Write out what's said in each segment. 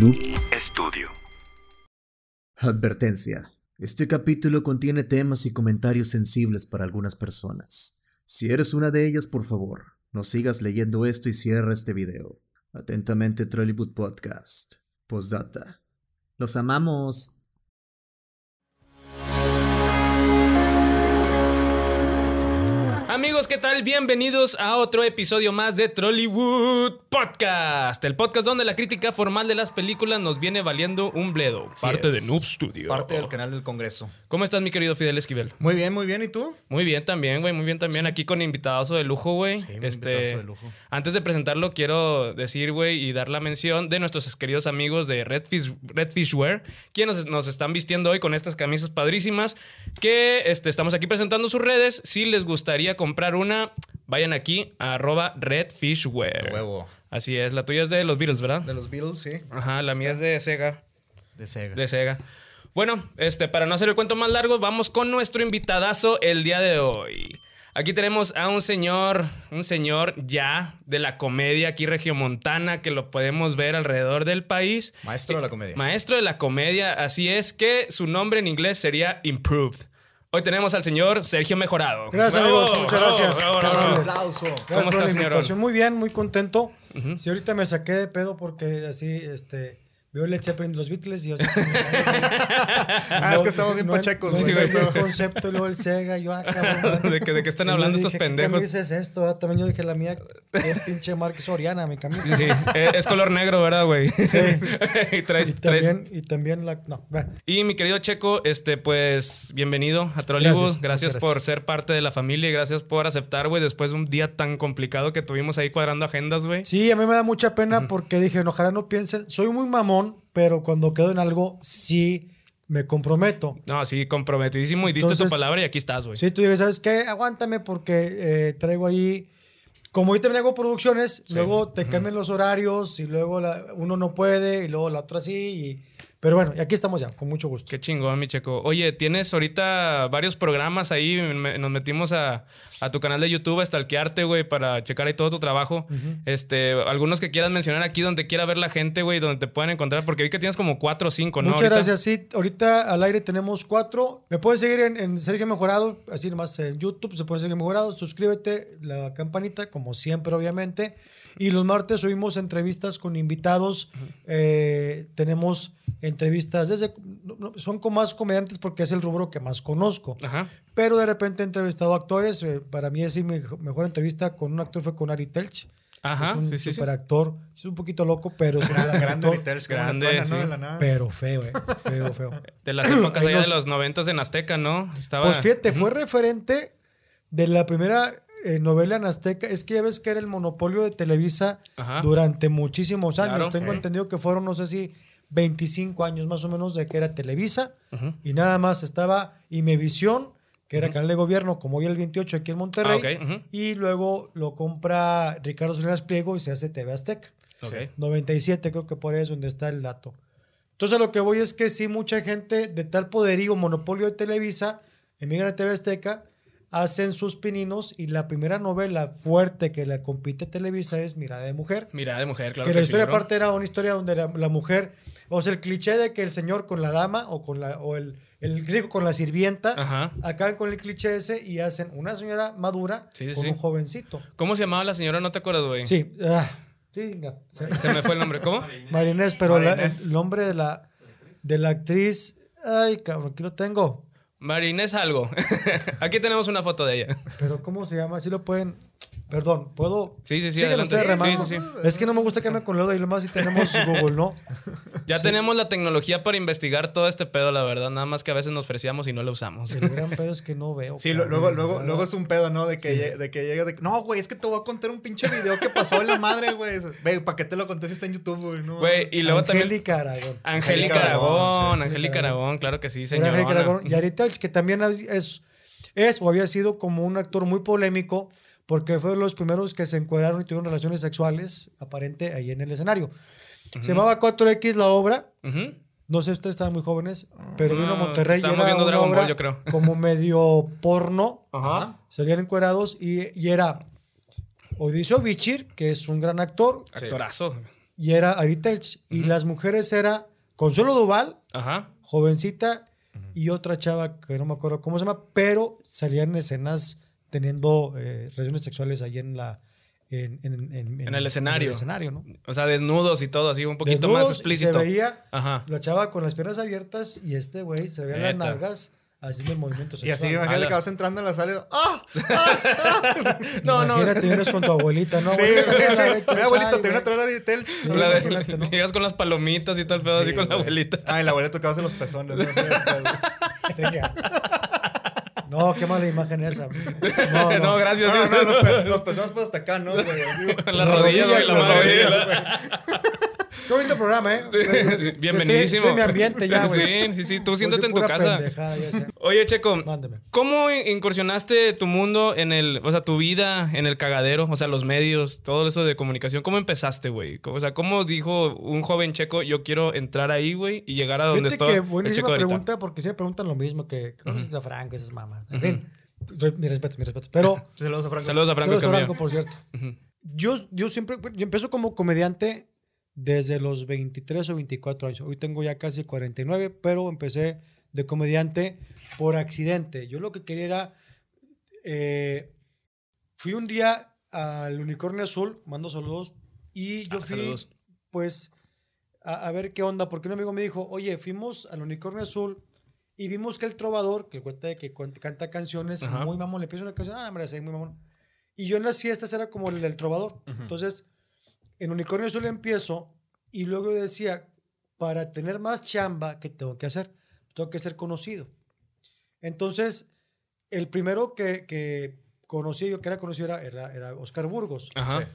Noob Studio. Advertencia. Este capítulo contiene temas y comentarios sensibles para algunas personas. Si eres una de ellas, por favor, no sigas leyendo esto y cierra este video. Atentamente, Trollywood Podcast. Postdata. Los amamos. Amigos, ¿qué tal? Bienvenidos a otro episodio más de Trollywood Podcast, el podcast donde la crítica formal de las películas nos viene valiendo un bledo. parte es. de Noob Studio. Parte del canal del Congreso. ¿Cómo estás, mi querido Fidel Esquivel? Muy bien, muy bien. ¿Y tú? Muy bien también, güey, muy bien también. Aquí con invitados de lujo, güey. Sí, este, invitadazo de lujo. Antes de presentarlo, quiero decir, güey, y dar la mención de nuestros queridos amigos de Redfish, Redfish Wear, quienes nos, nos están vistiendo hoy con estas camisas padrísimas, que este, estamos aquí presentando sus redes. Si les gustaría comprar una, vayan aquí a arroba redfishwear. Huevo. Así es, la tuya es de los Beatles, ¿verdad? De los Beatles, sí. Ajá, la mía es de Sega. De Sega. De Sega. Bueno, este, para no hacer el cuento más largo, vamos con nuestro invitadazo el día de hoy. Aquí tenemos a un señor, un señor ya de la comedia aquí regiomontana que lo podemos ver alrededor del país. Maestro de la comedia. Maestro de la comedia, así es que su nombre en inglés sería Improved. Hoy tenemos al señor Sergio Mejorado. Gracias, Bravo, amigos. Muchas bravo, gracias. bravo, amables. Aplauso. Gracias ¿Cómo por estás, la señor? invitación. Muy bien, muy contento. Si ahorita me saqué de pedo porque así, este, veo el Zeppelin de los Beatles y yo así como- Ah, es que estamos bien no, pachecos. No, sí, el concepto y luego el Sega, yo ah, cabrón. ¿De qué- de qué están Y hablando dije, estos ¿qué pendejos? camisa es esto? Ah, También yo dije la mía, qué pinche marca Soriana, mi camisa. Sí, sí. Eh, Es color negro, ¿verdad, güey? y traes, Y traes- también, y también la, no, bueno. Y mi querido Checo, este, pues, bienvenido a Trollywood. Gracias, por ser parte de la familia y gracias por aceptar, güey, después de un día tan complicado que tuvimos ahí cuadrando agendas, güey. Sí, a mí me da mucha pena porque dije, no, ojalá no piensen, soy muy mamón, pero cuando quedo en algo, sí me comprometo. No, sí, comprometidísimo y diste tu Entonces- palabra y aquí estás, güey. Sí, tú dices, ¿sabes qué? Aguántame porque eh, traigo ahí. Como yo también hago producciones, luego te cambian los horarios y luego la- uno no puede y luego la otra sí. y- pero bueno, y aquí estamos ya, con mucho gusto. Qué chingón, mi Checo. Oye, tienes ahorita varios programas ahí. me- nos metimos a, a tu canal de YouTube a stalkearte, güey, para checar ahí todo tu trabajo. Este, algunos que quieras mencionar aquí donde quiera ver la gente, güey, donde te puedan encontrar, porque vi que tienes como cuatro o cinco, ¿no? Muchas Ahorita. gracias. Sí, ahorita al aire tenemos cuatro. Me puedes seguir en, en Sergio Mejorado, así nomás en YouTube, se pone Sergio Mejorado. Suscríbete, la campanita, como siempre, obviamente. Y los martes subimos entrevistas con invitados. Eh, tenemos entrevistas desde. son con más comediantes porque es el rubro que más conozco. Ajá. Pero de repente he entrevistado actores. eh, para mí, sí, mi mejor entrevista con un actor fue con Ari Telch. Ajá, Es un sí, sí, sí. super actor. Es un poquito loco, pero es un gran Grande actor. Como Grande, sí. De la nada. Pero feo, eh. Feo, feo. De las épocas allá nos- de los noventas en Azteca, ¿no? Estaba... Pues fíjate, fue referente de la primera eh, novela en Azteca. Es que ya ves que era el monopolio de Televisa Ajá. durante muchísimos años. Claro, Tengo sí. entendido que fueron, no sé si 25 años más o menos de que era Televisa. Y nada más estaba Imevisión, que era canal de gobierno, como hoy el 28 aquí en Monterrey. Ah. Y luego lo compra Ricardo Salinas Pliego y se hace TV Azteca. Ok. 97 creo que por ahí es donde está el dato. Entonces lo que voy es que sí, mucha gente de tal poderío, monopolio de Televisa, emigra a TV Azteca, hacen sus pininos y la primera novela fuerte que le compite a Televisa es Mirada de Mujer. Mira, de mujer, claro que que, la historia aparte era una historia donde la, la mujer, o sea, el cliché de que el señor con la dama o con la o el, el griego con la sirvienta, Ajá. acaban con el cliché ese y hacen una señora madura Sí, sí, con sí. un jovencito. ¿Cómo se llamaba la señora? No te acuerdas, güey. Sí, ah, sí, venga. Se me fue el nombre. ¿Cómo? Marinés, pero la- el nombre de la, de la actriz. Ay, cabrón, aquí lo tengo. Marinés algo. Aquí tenemos una foto de ella. Pero ¿cómo se llama? Si lo pueden. Perdón, ¿puedo? Sí, sí, sí, ustedes Sí, remando. sí, sí. Es que no me gusta que me con lodo y lo más si tenemos Google, ¿no? Ya tenemos la tecnología para investigar todo este pedo, la verdad. Nada más que a veces nos ofrecíamos y no lo usamos. El gran pedo es que no veo. Sí, cabrón, luego, luego, ¿verdad? luego es un pedo, ¿no? De que, lle- de que llega de que, no, güey, es que te voy a contar un pinche video que pasó en la madre, güey. Güey, ¿para qué te lo conté si está en YouTube, güey? No, Güey, y luego también. Angélica Aragón. Angélica Aragón, Angélica Aragón. Claro que sí, Era señora. Angélica Aragón. Y Ari Telch, que también es, es o había sido como un actor muy polémico porque fue de los primeros que se encuadraron y tuvieron relaciones sexuales, aparente, ahí en el escenario. Se llamaba 4X la obra. No sé, ustedes estaban muy jóvenes, pero vino a No, Monterrey y era viendo una Dragon Ball, obra yo creo. como medio porno. Ajá. Salían encuerados y, y era Odiseo Bichir, que es un gran actor, Actorazo. y era Ari Telch. Y las mujeres era Consuelo Duval, Ajá. jovencita, y otra chava que no me acuerdo cómo se llama, pero salían escenas teniendo eh, relaciones sexuales ahí en la... En, en- en- En el escenario. En el escenario, ¿no? O sea, desnudos y todo, así un poquito Desnudos, más explícito. Se veía Ajá. la chava con las piernas abiertas y este güey se veían las nalgas haciendo el movimiento Y así, sexual. imagínate que vas entrando en la sala y ¡ah! No, no. Imagínate, vienes con tu abuelita, ¿no? Sí, Abuelita, sí, abuelito, ay, te voy a traer a Ditel. Sí, La de- imagínate, ¿no? Llegas con las palomitas y todo el pedo así Sí, con la abuelita. Ay, la abuelita tocándose los pezones. ¿no? No, qué mala imagen esa. No, No, no. gracias. No, no, los, pe- pues hasta acá, ¿no? güey? Con la Las rodilla, güey, rodillas, la las madre. Qué bonito programa, ¿eh? Sí, sí, Bienvenidísimo. Estoy, estoy en mi ambiente ya, güey. Sí, sí, sí. Tú siéntate en tu casa. pendejada, ya sé. Oye, Checo, Mándame. ¿cómo incursionaste tu mundo en el, o sea, tu vida en el cagadero, o sea, los medios, todo eso de comunicación? ¿Cómo empezaste, güey? O sea, ¿cómo dijo un joven checo, yo quiero entrar ahí, güey, y llegar a donde Fíjate está que el buenísima checo ahorita? pregunta porque siempre preguntan lo mismo que conoces a Franco, esas mamás. En fin, re- mi respeto, mi respeto. Pero Saludos a Franco. Saludos a Franco Saludos a. Franco, por cierto. Yo, yo siempre, yo empiezo como comediante desde los 23 o 24 años. Hoy tengo ya casi 49, pero empecé de comediante por accidente. Yo lo que quería era, eh, fui un día al Unicornio Azul, mando saludos, y yo Ah, fui, saludos. pues, a, a ver qué onda, porque un amigo me dijo, oye, fuimos al Unicornio Azul y vimos que el trovador, que el cuenta de que canta canciones, Ajá. muy mamón, le empieza una canción, ah, hombre, sí, muy mamón. Y yo en las fiestas era como el del trovador. Entonces, en Unicornio Azul empiezo y luego yo decía, para tener más chamba, ¿qué tengo que hacer? Tengo que ser conocido. Entonces, el primero que, que conocí, yo que era conocido, era, era, era Oscar Burgos. Ajá.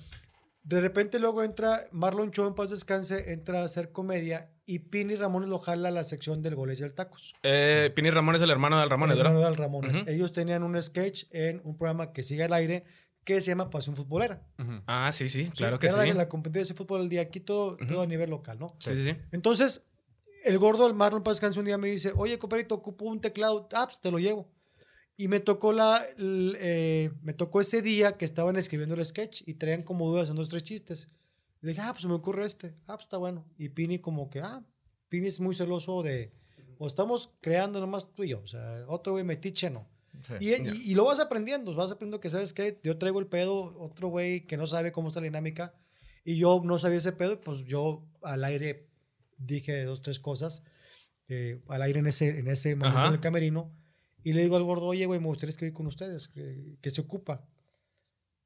De repente luego entra Marlon Cho, en paz descanse, entra a hacer comedia y Pini Ramones lo jala a la sección del goles y el tacos. Eh, Pini Ramón es el hermano del Ramones, El hermano ¿verdad? de Al Ramones. Ellos tenían un sketch en un programa que sigue al aire que se llama Pasión Futbolera. Ah, sí, sí, claro Sí, que era sí. La, la competencia de fútbol del día aquí, todo, todo a nivel local, ¿no? Sí, sí, sí. Entonces, el gordo del Marlon Paz Descanse un día me dice, oye, compadrito, ocupo un teclado, ah, pues te lo llevo. Y me tocó la, el, eh, me tocó ese día que estaban escribiendo el sketch y traían como dudas en dos, tres chistes. Le dije, ah, pues me ocurre este, ah, pues está bueno. Y Pini como que, ah, Pini es muy celoso de, o estamos creando nomás tú y yo, o sea, otro güey metiche no. Y, y- y lo vas aprendiendo, vas aprendiendo que, ¿sabes qué? Yo traigo el pedo, otro güey que no sabe cómo está la dinámica, y yo no sabía ese pedo, pues yo al aire dije dos, tres cosas, eh, al aire en ese, en ese momento Ajá. en el camerino, y le digo al gordo, oye, güey, me gustaría escribir con ustedes, que, que se ocupa.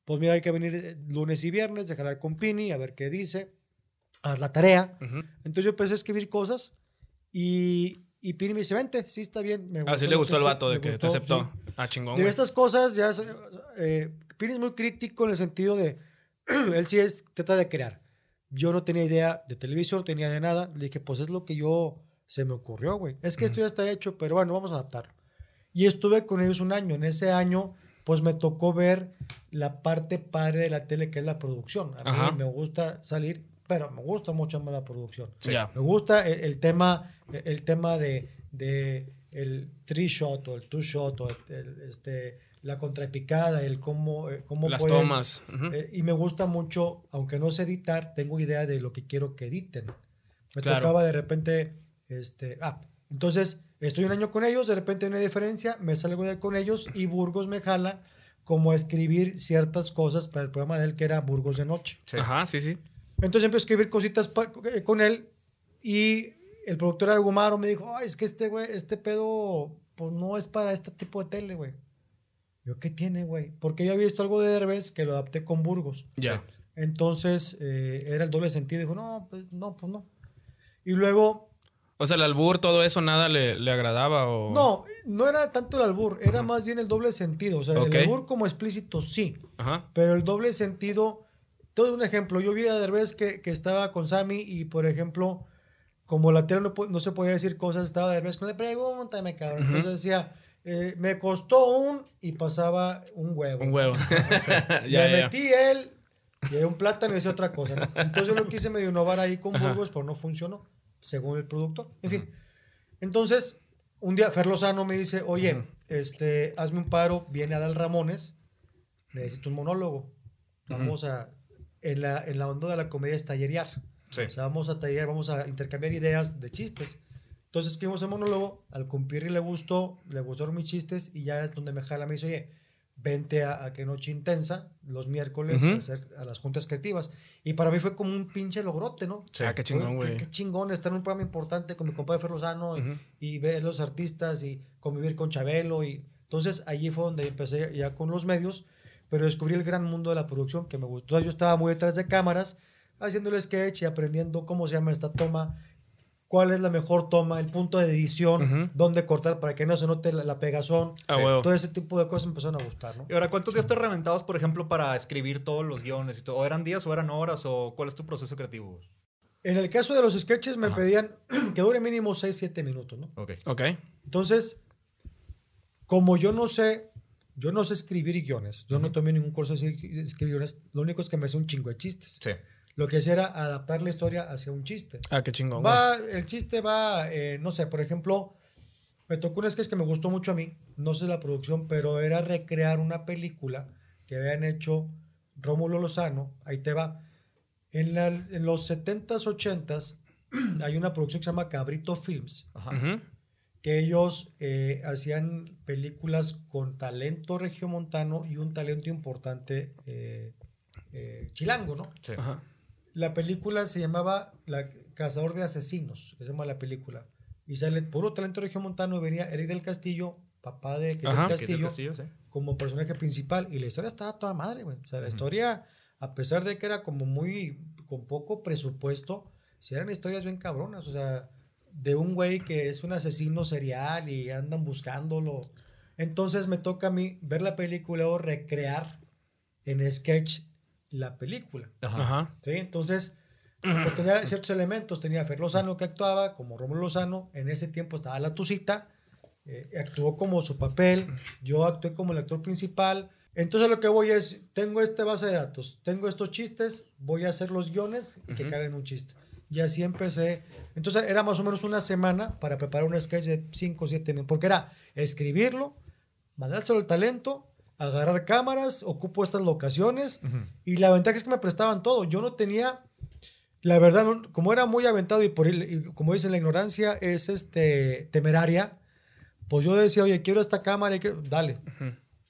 Pues mira, hay que venir eh, lunes y viernes, de jalar con Pini, a ver qué dice, haz la tarea. Ujú. Entonces yo empecé a escribir cosas, y, y Pini me dice, vente, sí, está bien. me Ah, sí le gustó el vato de que te gustó, aceptó. sí. Ah, chingón, De güey. estas cosas, ya eh, Pini es muy crítico en el sentido de, él sí es, trata de crear. Yo no tenía idea de televisión, no tenía de nada. Le dije, pues es lo que yo, se me ocurrió, güey. Es que esto ya está hecho, pero bueno, vamos a adaptarlo. Y estuve con ellos un año. En ese año, pues me tocó ver la parte padre de la tele, que es la producción. A mí Ajá. me gusta salir, pero me gusta mucho más la producción. Sí. Me gusta el, el tema, el tema de, de el three shot o el two shot o el- el, este, la contrapicada, el cómo, eh, cómo Las puedes- tomas. Ujú. eh, y me gusta mucho, aunque no sé editar, tengo idea de lo que quiero que editen. Me Claro. tocaba de repente, este, ah, entonces estoy un año con ellos, de repente hay una diferencia, me salgo de con ellos y Burgos me jala como a escribir ciertas cosas para el programa de él que era Burgos de Noche. Ajá, sí, sí. Entonces empecé a escribir cositas eh, con él y el productor Argumaro me dijo, Ay, es que este güey, este pedo, pues no es para este tipo de tele, güey. Yo, ¿qué tiene, güey? Porque yo había visto algo de Derbez que lo adapté con Burgos. Ya. Entonces eh, era el doble sentido. Dijo, no, pues no, pues no. Y luego, O sea, el albur, todo eso, nada le, le agradaba o... no, no era tanto el albur, era más bien el doble sentido. O sea, Ok. el albur como explícito sí, Ajá. pero el doble sentido, todo un ejemplo. Yo vi a Derbez que, que estaba con Sammy y, por ejemplo, como la tele no, no se podía decir cosas, estaba Derbez con le pregúntame, cabrón. Entonces decía, eh, me costó un y pasaba un huevo. Un huevo. le ya, ya. metí él y un plátano y decía otra cosa. ¿no? Entonces yo lo quise medio innovar ahí con Burgos, pero no funcionó, según el productor. En fin. Entonces, un día Fer Lozano me dice, oye, este, hazme un paro, viene Adal Ramones, necesito un monólogo. Vamos a, en la, en la onda de la comedia es tallerear. Sí. O sea, vamos a tallar, vamos a intercambiar ideas de chistes. Entonces escribimos el monólogo, al cumplir le gustó, le gustaron mis chistes y ya es donde me jala, me dice, oye, vente a, a Que Noche Intensa los miércoles Ujú. a, hacer, a las juntas creativas. Y para mí fue como un pinche logrote, ¿no? Sí. Ah, qué chingón, güey. Qué, qué chingón estar en un programa importante con mi compadre Fer Lozano y- Ujú. y, ver los artistas y convivir con Chabelo. Y, entonces allí fue donde empecé ya con los medios, pero descubrí el gran mundo de la producción que me gustó. Yo estaba muy detrás de cámaras, haciendo el sketch y aprendiendo cómo se llama esta toma, cuál es la mejor toma, el punto de edición, Ujú. dónde cortar para que no se note la, la pegazón. Ah, Sí. Todo ese tipo de cosas empezaron a gustar, ¿no? Y ahora, ¿cuántos días te reventabas, por ejemplo, para escribir todos los guiones y todo? ¿O eran días o eran horas? ¿O cuál es tu proceso creativo? En el caso de los sketches me pedían que dure mínimo 6, 7 minutos, ¿no? Ok. Ok. Entonces, como yo no sé, yo no sé escribir guiones, yo no tomé ningún curso de escri- escribir guiones, lo único es que me sé un chingo de chistes. Sí. Lo que hacía era adaptar la historia hacia un chiste. Ah, qué chingón, güey. Va, el chiste va, eh, no sé, por ejemplo, me tocó un sketch que me gustó mucho a mí, no sé la producción, pero era recrear una película que habían hecho Rómulo Lozano, ahí te va. En, la- en los 70s, 80s, hay una producción que se llama Cabrito Films, Ajá. Ujú. Que ellos eh, hacían películas con talento regiomontano y un talento importante eh, eh, chilango, ¿no? Sí. Ajá. La película se llamaba La Cazador de Asesinos, se llama la película. Y sale puro talento regiomontano y venía Eric del Castillo, papá de del Castillo, Castillo, sí. como personaje principal. Y la historia estaba toda madre, güey. O sea, la historia, a pesar de que era como muy, con poco presupuesto, eran historias bien cabronas. O sea, de un güey que es un asesino serial y andan buscándolo. Entonces me toca a mí ver la película o recrear en sketch la película. Ajá. ¿sí? Entonces, pues tenía ciertos elementos. Tenía a Fer Lozano que actuaba como Rómulo Lozano. En ese tiempo estaba La Tucita. eh, actuó como su papel. Yo actué como el actor principal. Entonces lo que voy es, tengo esta base de datos, tengo estos chistes, voy a hacer los guiones y que Ujú. caigan un chiste. Y así empecé. Entonces era más o menos una semana para preparar un sketch de 5 o 7 minutos. Porque era escribirlo, mandárselo al talento, agarrar cámaras, ocupo estas locaciones. Y la ventaja es que me prestaban todo. Yo no tenía, la verdad, no- como era muy aventado y por y como dicen, la ignorancia es este, temeraria, pues yo decía, oye, quiero esta cámara y que, dale.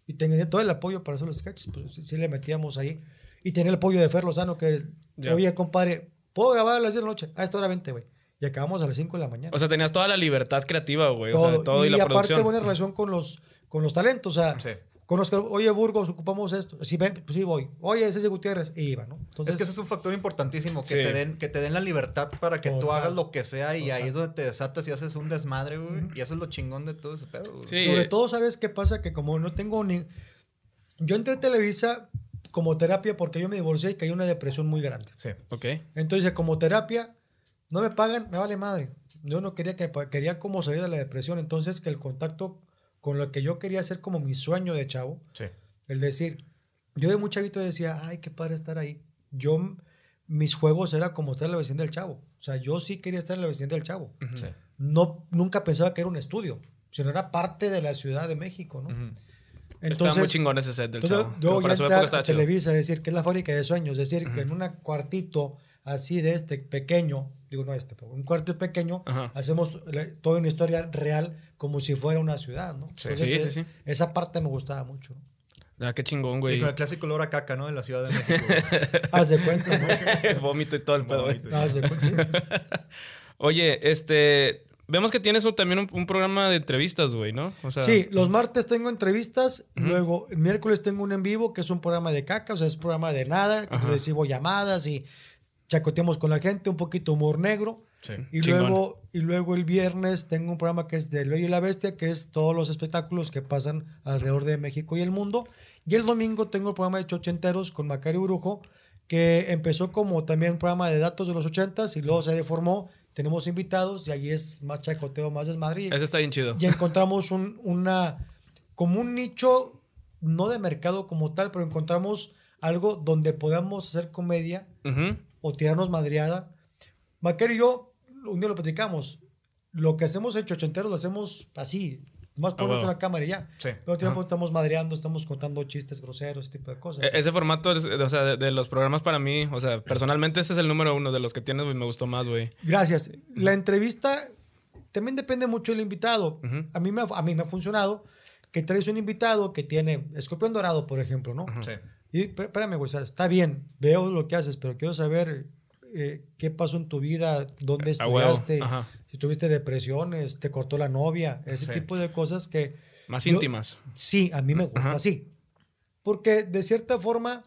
Y tenía todo el apoyo para hacer los sketches, pues sí, sí le metíamos ahí. Y tenía el apoyo de Fer Lozano que, oye, compadre, ¿puedo grabar a las 10 de la noche? A esta hora 20, güey. Y acabamos a las 5 de la mañana. O sea, tenías toda la libertad creativa, güey. O sea, todo y, y la aparte producción. buena relación con los, con los talentos. O sea, Sí. con los que, oye, Burgos, ocupamos esto. Sí, ven, pues sí voy. Oye, Ceci Gutiérrez, y iba, ¿no? Entonces, es que ese es un factor importantísimo, que, Sí. te den, que te den la libertad para que tú hagas lo que sea y ahí es donde te desatas y haces un desmadre, güey. Y eso es lo chingón de todo ese pedo, güey. Sí. Sobre todo, ¿sabes qué pasa? Que como no tengo ni... Yo entré a Televisa como terapia porque yo me divorcié y caí en una depresión muy grande. Sí. Ok. Entonces, como terapia, no me pagan, me vale madre. Yo no quería que quería como salir de la depresión, entonces que el contacto con lo que yo quería hacer como mi sueño de chavo, Sí. el decir, yo de muy chavito decía, ay, qué padre estar ahí. Yo, mis juegos era como estar en la vecindad del chavo. O sea, yo sí quería estar en la vecindad del chavo. Sí. No, nunca pensaba que era un estudio, sino era parte de la Ciudad de México, ¿no? Ujú. Estaba muy chingón ese set del entonces, chavo. yo ya para su entré época a estaba chido. Televisa, es decir, que es la fábrica de sueños, es decir, que en un cuartito así de este pequeño, digo no este, pero un cuarto pequeño, hacemos toda una historia real como si fuera una ciudad, ¿no? Sí. Entonces, Sí, eh, sí, sí. Esa parte me gustaba mucho. Ah, qué chingón, Sí, güey. con el clásico olor a caca, ¿no? De la Ciudad de México. Haz de cuenta, ¿no? Vómito y todo el pedo. Haz de cuenta, sí. Oye, este. Vemos que tienes también un, un programa de entrevistas, güey, ¿no? O sea, Sí, los martes tengo entrevistas, luego el miércoles tengo un en vivo que es un programa de caca, o sea, es un programa de nada, que recibo llamadas y chacoteamos con la gente, un poquito humor negro. Sí. Y Chingón. luego, y luego el viernes tengo un programa que es de Lo y la Bestia, que es todos los espectáculos que pasan alrededor de México y el mundo. Y el domingo tengo el programa de Chochenteros con Macario Brujo, que empezó como también un programa de datos de los ochentas y luego se deformó. Tenemos invitados y ahí es más chacoteo, más desmadre. Y, Ese está bien chido. y encontramos un, una, como un nicho, no de mercado como tal, pero encontramos algo donde podamos hacer comedia Ujú. o tirarnos madreada. Maquero y yo, un día lo platicamos. Lo que hacemos en Chochenteros lo hacemos así, Más ponemos huevo. una cámara y ya. Sí. El tiempo estamos madreando, estamos contando chistes groseros, ese tipo de cosas. E- Ese formato, es- o sea, de, de los programas para mí, o sea, personalmente ese es el número uno de los que tienes, güey, me gustó más, güey. Gracias. La entrevista también depende mucho del invitado. a, mí me, ha- a mí me ha funcionado que traes un invitado que tiene escorpión dorado, por ejemplo, ¿no? Sí. Y espé- espérame, güey, o sea, está bien, veo lo que haces, pero quiero saber eh, qué pasó en tu vida, dónde estudiaste, ajá. Si tuviste depresiones, te cortó la novia, ese Sí. tipo de cosas que Más Yo- íntimas. sí, a mí me gusta Ajá. así. Porque de cierta forma,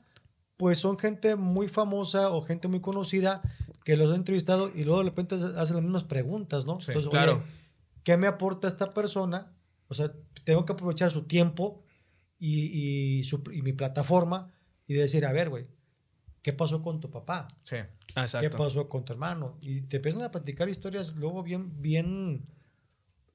pues son gente muy famosa o gente muy conocida que los ha entrevistado y luego de repente hacen las mismas preguntas, ¿no? Sí, Entonces, claro. oye, ¿qué me aporta esta persona? O sea, tengo que aprovechar su tiempo y, y su- y mi plataforma y decir, a ver, güey, ¿qué pasó con tu papá? Sí. Ah, ¿Qué pasó con tu hermano? Y te empiezan a platicar historias luego bien, bien,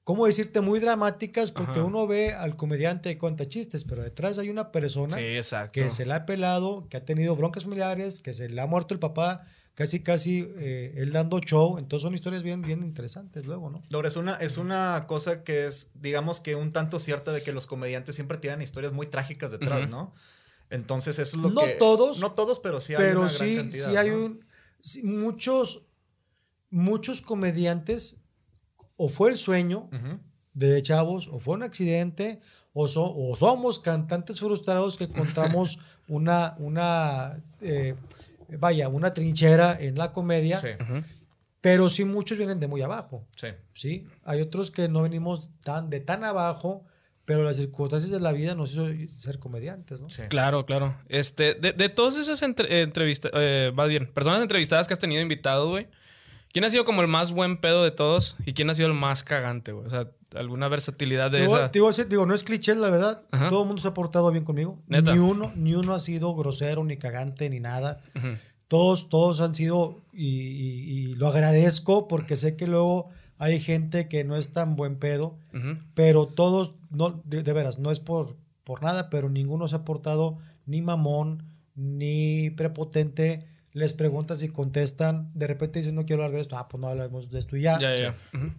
¿cómo decirte? Muy dramáticas porque Ajá. uno ve al comediante y cuenta chistes, pero detrás hay una persona Sí, que se la ha pelado, que ha tenido broncas familiares, que se le ha muerto el papá, casi, casi eh, él dando show. Entonces son historias bien, bien interesantes luego, ¿no? Laura, es una, es una cosa que es, digamos que un tanto cierta de que los comediantes siempre tienen historias muy trágicas detrás. ¿no? Entonces eso es lo No que... todos, No todos, pero sí hay pero una gran sí, cantidad, sí hay ¿no? un, sí, muchos, muchos comediantes, o fue el sueño, de chavos, o fue un accidente, o, so- o somos cantantes frustrados que encontramos una, una eh, vaya, una trinchera en la comedia, Sí, pero sí muchos vienen de muy abajo, sí. ¿sí? Hay otros que no venimos tan, de tan abajo, pero las circunstancias de la vida nos hizo ser comediantes, ¿no? sí. Claro, claro. Este, de, de todas esas entre, entrevistas, más bien, personas entrevistadas que has tenido invitado, güey, ¿quién ha sido como el más buen pedo de todos y quién ha sido el más cagante, güey? O sea, alguna versatilidad de esa. decir, digo, no es cliché, la verdad. Ajá. Todo el mundo se ha portado bien conmigo. ¿Neta? Ni uno, ni uno ha sido grosero, ni cagante, ni nada. Todos, todos han sido, y, y- y lo agradezco porque sé que luego hay gente que no es tan buen pedo, pero todos, no, de, de veras, no es por, por nada, pero ninguno se ha portado ni mamón, ni prepotente. Les preguntas y contestan. De repente dicen, no quiero hablar de esto. Ah, pues no hablamos de esto y ya.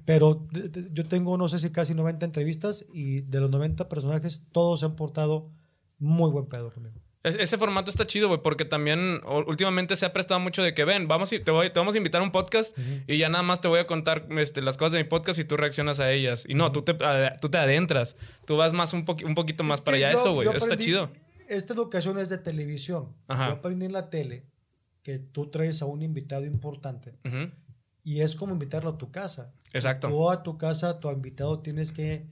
Pero de- de- yo tengo, no sé si casi 90 entrevistas y de los 90 personajes, todos se han portado muy buen pedo conmigo. Es- Ese formato está chido, güey, porque también últimamente se ha prestado mucho de que ven, vamos y te, voy, te vamos a invitar a un podcast y ya nada más te voy a contar este, las cosas de mi podcast y tú reaccionas a ellas. Y no, tú te, tú te adentras, tú vas más un, poqui- un poquito más Es para allá. yo- Eso, güey, eso está chido. Esta educación es de televisión. Ajá. Yo aprendí en la tele que tú traes a un invitado importante y es como invitarlo a tu casa. Exacto. Tú a tu casa, tu invitado tienes que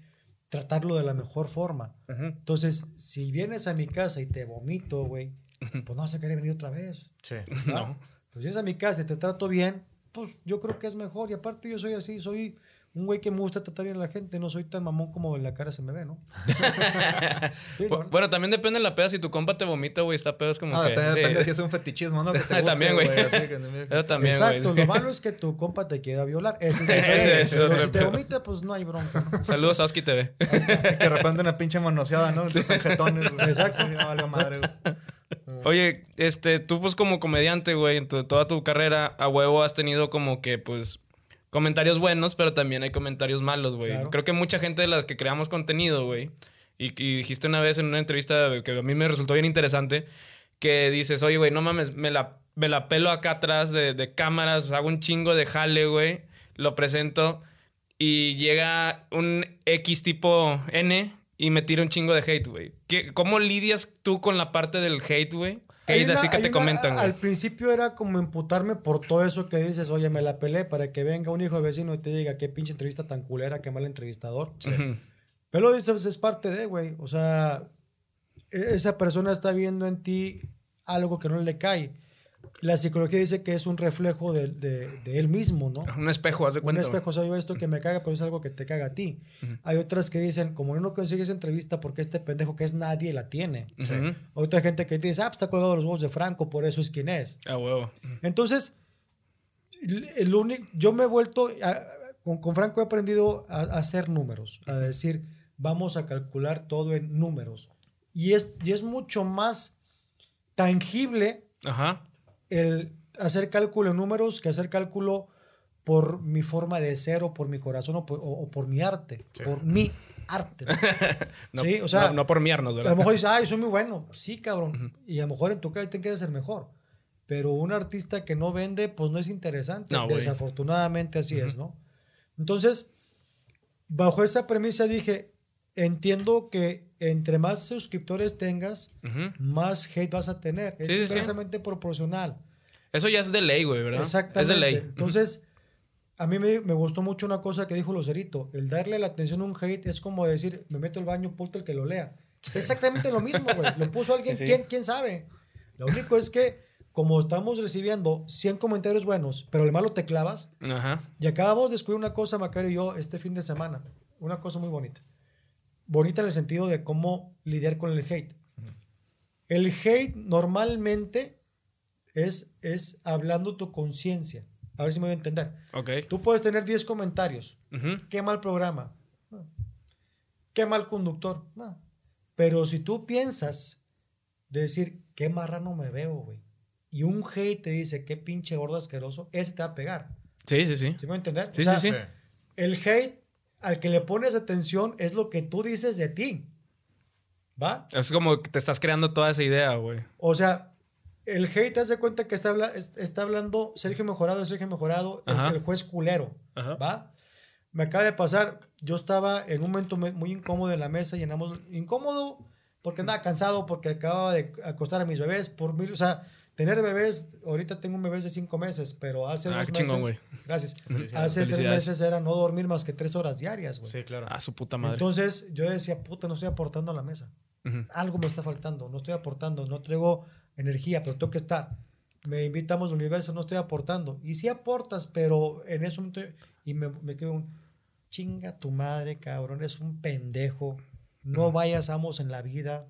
tratarlo de la mejor forma. Entonces, si vienes a mi casa y te vomito, güey, pues no vas a querer venir otra vez. Sí. ¿verdad? No. Pues vienes a mi casa y te trato bien, pues yo creo que es mejor. Y aparte yo soy así, soy un güey que me gusta tratar bien a la gente, no soy tan mamón como en la cara se me ve, ¿no? Sí. Bueno, también depende de la peda. Si tu compa te vomita, güey, está pedo. Es como No, que. depende, sí. depende si es un fetichismo, ¿no? Que te guste, También, güey. Eso también, güey. Exacto, lo malo es que tu compa te quiera violar. Ese es el Ese pedo. es Pero otro si te vomita, pues no hay bronca, ¿no? Saludos a Oski TV. que de repente una pinche manoseada, ¿no? Tus jetones. güey. Exacto. Vale madre, güey. Oye, este, tú pues como comediante, güey, en tu- toda tu carrera a huevo has tenido como que, pues, comentarios buenos, pero también hay comentarios malos, güey. Claro. Creo que mucha gente de las que creamos contenido, güey, y, y dijiste una vez en una entrevista que a mí me resultó bien interesante, que dices, oye, güey, no mames, me la, me la pelo acá atrás de, de cámaras, hago un chingo de jale, güey, lo presento y llega un X tipo N y me tira un chingo de hate, güey. ¿Qué- ¿Cómo lidias tú con la parte del hate, güey? Hay Hate una- así que hay te una- comentan, güey. Al principio era como imputarme por todo eso que dices, oye, me la pelé para que venga un hijo de vecino y te diga qué pinche entrevista tan culera, qué mal entrevistador. Ujú. Pero eso es, es parte de, güey. O sea, e- esa persona está viendo en ti algo que no le cae. La psicología dice que es un reflejo de, de- de él mismo, ¿no? Un espejo, haz de Un cuenta. espejo, o sea, yo esto que me caga, pero es algo que te caga a ti. Hay otras que dicen, como no consigues entrevista porque este pendejo que es nadie la tiene. güey. Ujú. Otra gente que dice, ah, pues está colgado de los huevos de Franco, por eso es quien es. A huevo. Entonces, el, el único, yo me he vuelto, a- con, con Franco he aprendido a, a hacer números, a decir, vamos a calcular todo en números. Y es, y es mucho más tangible Ajá. El hacer cálculo en números que hacer cálculo por mi forma de ser o por mi corazón o por, o- o por mi arte. Por mi arte. ¿no? No, Sí, o sea, no, no por miarnos, a ¿verdad? lo mejor dices, ay, soy muy bueno. Sí, cabrón. Y a lo mejor en tu caso te quieres ser mejor. Pero un artista que no vende, pues no es interesante. No. Desafortunadamente así es, ¿no? Entonces, bajo esa premisa dije, entiendo que entre más suscriptores tengas, Ujú. más hate vas a tener. Es Sí, sí, sí. proporcional. Eso ya es de ley, güey, ¿verdad? Exactamente. Es de ley. Entonces, a mí me, me gustó mucho una cosa que dijo Lucerito. El darle la atención a un hate es como decir, me meto al baño, puto el que lo lea. Exactamente lo mismo, güey. Lo puso alguien, Sí. ¿quién, quién sabe? Lo único es que, como estamos recibiendo 100 comentarios buenos, pero el malo te clavas, Ajá. y acabamos de descubrir una cosa, Macario y yo, este fin de semana. Una cosa muy bonita. Bonita en el sentido de cómo lidiar con el hate. El hate normalmente es, es hablando tu conciencia. A ver si me voy a entender. Ok. Tú puedes tener 10 comentarios. Qué mal programa. No. Qué mal conductor. No. Pero si tú piensas de decir, qué marrano me veo, güey. Y un hate te dice, qué pinche gordo asqueroso, ese te va a pegar. Sí, sí, sí. ¿Sí me voy a entender? Sí, O sea, sí, sí. el hate al que le pones atención es lo que tú dices de ti. ¿Va? Es como que te estás creando toda esa idea, güey. O sea, el hate te hace cuenta que está, habla- es- está hablando Sergio Mejorado, Sergio Mejorado, el, el juez culero. Ajá. ¿Va? Me acaba de pasar, yo estaba en un momento me- muy incómodo en la mesa, llenamos incómodo porque andaba cansado, porque acababa de acostar a mis bebés, por mil, o sea, tener bebés, ahorita tengo un bebé de cinco meses, pero hace Ah, dos qué meses, chingón, güey. gracias, hace tres meses era no dormir más que tres horas diarias, güey. Sí, claro. A su puta madre. Entonces yo decía, puta, no estoy aportando a la mesa. Algo me está faltando, no estoy aportando, no traigo energía, pero tengo que estar. Me invitamos al universo, no estoy aportando. Y sí aportas, pero en eso momento, y me, me quedo un, chinga tu madre, cabrón, eres un pendejo. No vayas amos en la vida,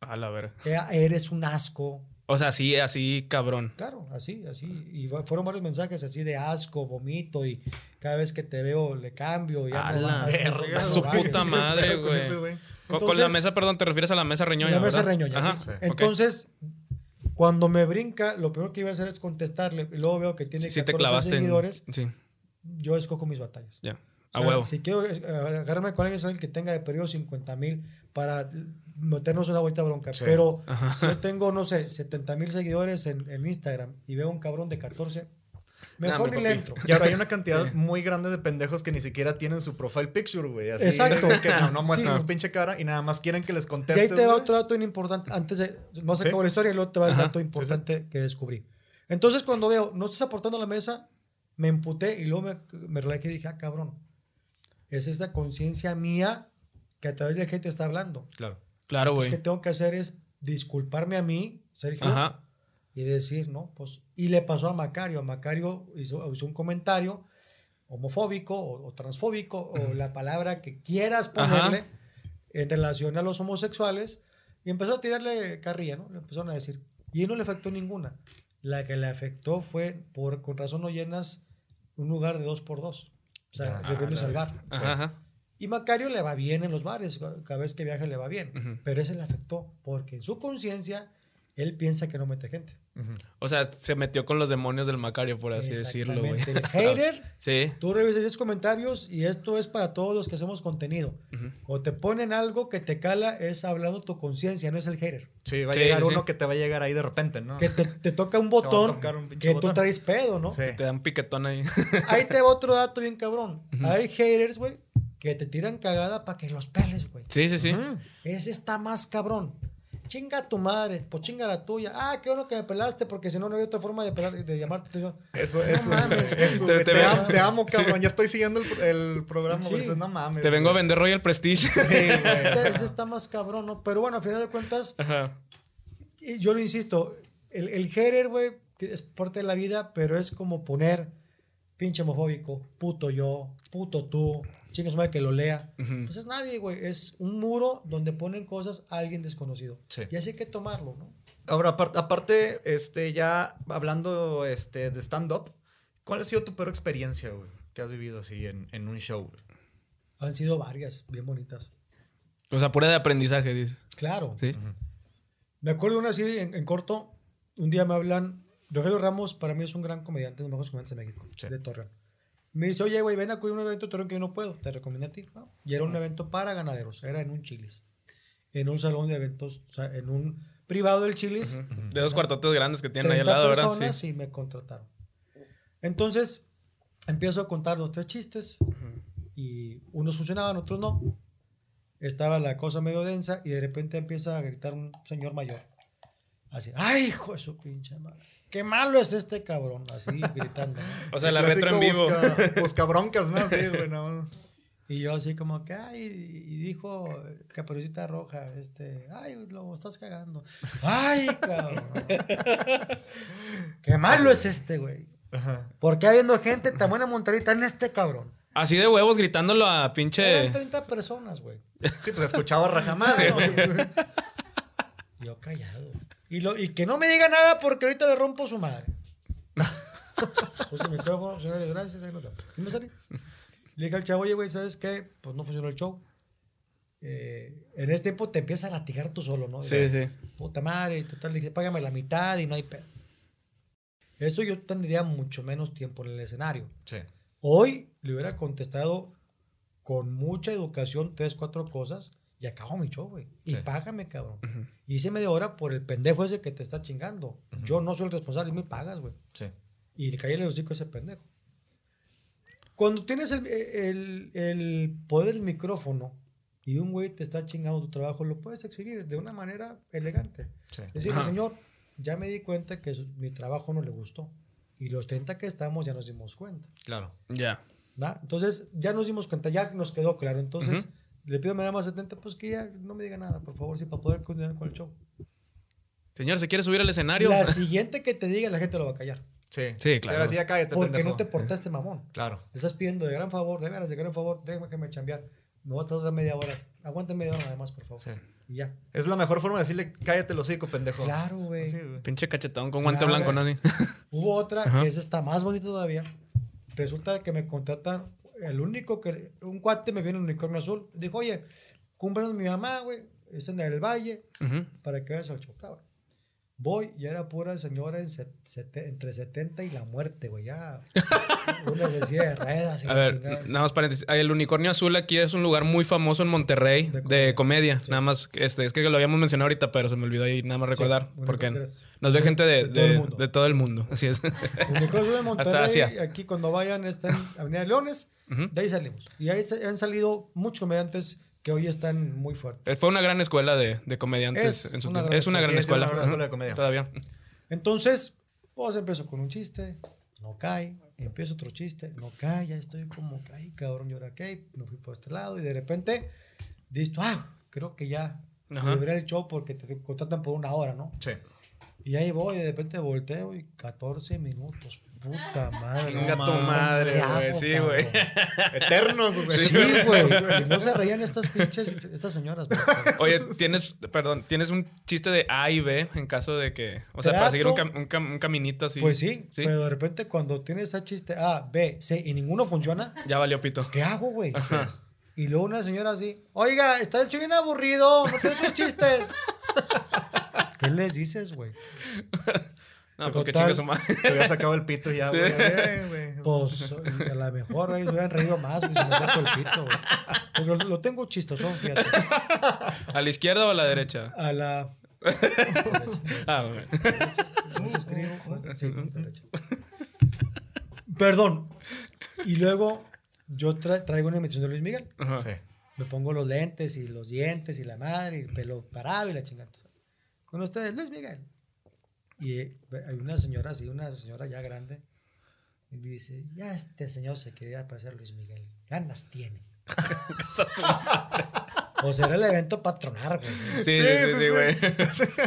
A la verga. eres un asco. O sea, sí, así, cabrón. Claro, así, así. Y fueron varios mensajes así de asco, vomito, y cada vez que te veo le cambio. Ya A no la verga, su puta ¿Qué madre, con güey. Con- con la mesa, perdón, te refieres a la mesa reñoña, La mesa ¿verdad? reñoña, Ajá. sí. Entonces, cuando me brinca, lo primero que iba a hacer es contestarle. Y luego veo que tiene Sí, sí te 14 clavaste en... seguidores. Sí, Yo escojo mis batallas. ya. O A sea, huevo. Si quiero eh, agarrarme con alguien, es alguien que tenga de periodo 50 mil para meternos una vuelta bronca. Sí. Pero si yo tengo, no sé, 70 mil seguidores en, en Instagram y veo un cabrón de 14, mejor mi ni le entro. Y ahora hay una cantidad muy grande de pendejos que ni siquiera tienen su profile picture, güey. Así Exacto. Que no, no muestran Sí. su pinche cara y nada más quieren que les Y ahí te va güey. otro dato importante. Antes de. No se Sí. acabó la historia y luego te va el Ajá. dato importante que descubrí. Entonces, cuando veo, no estás aportando a la mesa, me emputé y luego me, me relajé y dije, ah, cabrón. Es esta conciencia mía que a través de gente está hablando. Claro. Claro, güey. que tengo que hacer es disculparme a mí, Sergio, Ajá. y decir, ¿no? Pues, y le pasó a Macario. Macario hizo, hizo un comentario homofóbico o, o transfóbico o la palabra que quieras Ajá. ponerle en relación a los homosexuales y empezó a tirarle carrilla, ¿no? Le empezaron a decir. Y no le afectó ninguna. La que le afectó fue, por con razón no llenas un lugar de dos por dos. O sea, Ah, la- al bar. Ajá, ajá. Y Macario le va bien en los bares, cada vez que viaja le va bien. Pero ese le afectó, porque en su conciencia él piensa que no mete gente. O sea, se metió con los demonios del Macario, por así decirlo, güey. El hater, Sí. tú revisas 10 comentarios y esto es para todos los que hacemos contenido. O te ponen algo que te cala, es hablando tu conciencia, no es el hater. Sí, va a Sí, llegar sí, uno que te va a llegar ahí de repente, ¿no? Que te, te toca un botón un que botón. tú traes pedo, ¿no? Sí. Te da un piquetón ahí. Ahí te va otro dato bien cabrón. Hay haters, güey, que te tiran cagada para que los peles, güey. Sí, sí, sí. Ese está más cabrón. Chinga tu madre, pues chinga la tuya. Ah, qué bueno que me pelaste porque si no, no había otra forma de, pelar, de llamarte atención. Eso, No eso, mames, eso, Te- amo, te amo, cabrón. Ya estoy siguiendo el, el programa, Sí. No mames. Te vengo a vender Royal Prestige. Sí, güey. Este, ese está más cabrón, ¿no? Pero bueno, al final de cuentas, Ajá. y yo lo insisto, el, el hater, güey, es parte de la vida, pero es como poner pinche homofóbico, puto yo, puto tú, chinga su madre que lo lea. Ujú. Pues es nadie, güey. Es un muro donde ponen cosas a alguien desconocido. Sí. Y así hay que tomarlo, ¿no? Ahora, apar- aparte, este, ya hablando este, de stand-up, ¿cuál ha sido tu peor experiencia, güey? Que has vivido así en, en un show, güey? Han sido varias, bien bonitas. O sea, pura de aprendizaje, dices. Claro. Sí. Me acuerdo una así en, en corto. Un día me hablan. Rogelio Ramos para mí es un gran comediante, de los mejores comediantes de México, Sí. de Torreón. Me dice, oye, güey, ven a cubrir un evento de Torreón que yo no puedo. Te recomiendo a ti. ¿no? Y era un evento para ganaderos. Era en un chilis. En un salón de eventos, o sea, en un privado del chilis. De dos cuartotes grandes que tienen ahí al 30 lado, ¿verdad? personas Sí. y me contrataron. Entonces, empiezo a contar los tres chistes y unos funcionaban, otros no. Estaba la cosa medio densa y de repente empieza a gritar un señor mayor. Así, ¡ay, hijo de su pinche madre! ¡Qué malo es este cabrón! Así gritando. ¿no? O sea, la retro en vivo. Busca, busca broncas, ¿no? Sí, güey, no. Y yo así como que, ay, y dijo Caperucita Roja, este, ay, lo estás cagando. Ay, cabrón. Qué malo es este, güey. Ajá. ¿Por qué habiendo gente tan buena montarita en este cabrón? Así de huevos gritándolo a pinche. Eran 30 personas, güey. Sí, pues escuchaba rajamadre. ¿no? Yo callado. Y, lo, y que no me diga nada porque ahorita le rompo su madre. Puse el micrófono, señores, gracias. Ahí nos vemos. Y me salí. Le dije al chavo, oye, güey, ¿sabes qué? Pues no funcionó el show. Eh, en este tiempo te empiezas a latigar tú solo, ¿no? Sí, sí. Puta madre, y total, le dije, págame la mitad y no hay pedo. Eso yo tendría mucho menos tiempo en el escenario. Sí. Hoy le hubiera contestado con mucha educación tres, cuatro cosas y acabo mi show, güey. Y Sí. págame, cabrón. Hice media hora por el pendejo ese que te está chingando. Yo no soy el responsable y me pagas, güey. Sí. Y le caí el hocico a ese pendejo. Cuando tienes el, el- el poder del micrófono y un güey te está chingando tu trabajo, lo puedes exhibir de una manera elegante. Sí. Decirle, Ajá. señor, ya me di cuenta que su- mi trabajo no le gustó. Y los 30 que estamos ya nos dimos cuenta. Claro. Ya. ¿va? Entonces, ya nos dimos cuenta, ya nos quedó claro. Entonces, le pido a mi nada más 70, pues que ya no me diga nada, por favor, sí, para poder continuar con el show. Señor, ¿se quiere subir al escenario? La siguiente que te diga, la gente lo va a callar. Sí. Sí, claro. Ahora sí, ya cállate, Porque pendejo. no te portaste mamón. Claro. Le estás pidiendo de gran favor, de veras, de gran favor, déjame chambear. Me voy a tardar media hora. Aguanta media hora nada más, por favor. Sí. Y ya. Es la mejor forma de decirle cállate el hocico, pendejo. Claro, güey. Sí, güey. Pinche cachetón con guante Claro. blanco, ¿no? Sí. Hubo otra Ajá. que esa está más bonita todavía. Resulta que me contratan, el único que, un cuate me viene un unicornio azul. Dijo, oye, cumpleaños mi mamá, güey, es en el valle, para que vayas al show. Ah. Voy, ya era pura señora en set- sete- entre 70 y la muerte, güey, ya. Una decía de ruedas y A ver, chingada. nada más paréntesis. El unicornio azul aquí es un lugar muy famoso en Monterrey De de, comedia. Sí. Nada más, este, es que lo habíamos mencionado ahorita, pero se me olvidó ahí nada más recordar. porque nos ve De- gente de, de todo el mundo. Así es. Unicornio Azul de Monterrey, Asia. aquí cuando vayan está en Avenida de Leones, de ahí salimos. Y ahí han salido muchos comediantes que hoy están muy fuertes. Fue una gran escuela de, de comediantes. Es en su una tiempo. gran es una escuela. gran Sí, es una escuela. gran escuela de comedia. Todavía. Entonces, pues empiezo con un chiste, no cae, empiezo otro chiste, no cae, ya estoy como ay, cabrón, yo ahora qué, me fui por este lado y de repente, listo, ah, creo que ya libré el show porque te contratan por una hora, ¿no? Sí. Y ahí voy, y de repente volteo y 14 minutos, puta madre. Chinga no tu madre, ¿qué güey. Sí, güey. Eternos, güey. Sí, güey. Y no se reían estas pinches, estas señoras. güey. Oye, tienes, perdón, tienes un chiste de A y B en caso de que, o sea, para seguir un, Trato. cam- un cam- un caminito así. Pues sí, Sí. pero de repente cuando tienes ese chiste A, B, C y ninguno funciona, Ya valió pito. ¿qué hago, güey? Y luego una señora así, oiga, está el bien aburrido, no tiene otros chistes. ¿Qué les dices, güey? No, pues que Total. chingue su madre. Te había sacado el pito ya, Sí. güey. Eh. Pues a lo mejor se hubieran reído más, güey, si me saco el pito, güey. Porque lo, lo tengo chistosón, fíjate. ¿A la izquierda o a la derecha? A la... Ah, güey. ¿Cómo se escribo? Sí, derecha. Perdón. Y luego yo tra- traigo una imitación de Luis Miguel. Ajá. Sí. Me pongo los lentes y los dientes y la madre y el pelo parado y la chingada. Con ustedes, Luis Miguel. Y eh, hay una señora así, una señora ya grande. Y me dice, ya este señor se quería parecer a Luis Miguel. Ganas tiene. o será el evento patronar, güey. Sí, sí, Sí, sí, sí, sí, güey.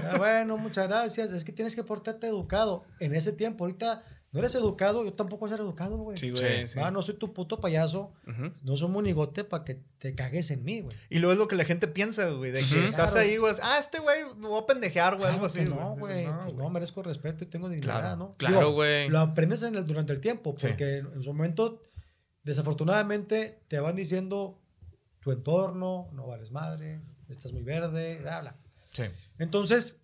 Ah, bueno, muchas gracias. Es que tienes que portarte educado. En ese tiempo, ahorita no eres educado, yo tampoco voy a ser educado, güey. Sí, güey. sí. Ah, no soy tu puto payaso, Ujú. no soy monigote para que te cagues en mí, güey. Y luego es lo que la gente piensa, güey, de que Ujú. estás Claro. ahí, güey. Ah, este güey me voy a pendejear, güey, Claro algo así. que no, Dices, güey. no, pues güey. no, merezco respeto y tengo dignidad, Claro, ¿no? claro, Digo, güey. Lo aprendes en el- durante el tiempo, Sí. porque en su momento, desafortunadamente, te van diciendo tu entorno, no vales madre, estás muy verde, bla, bla. Sí. Entonces,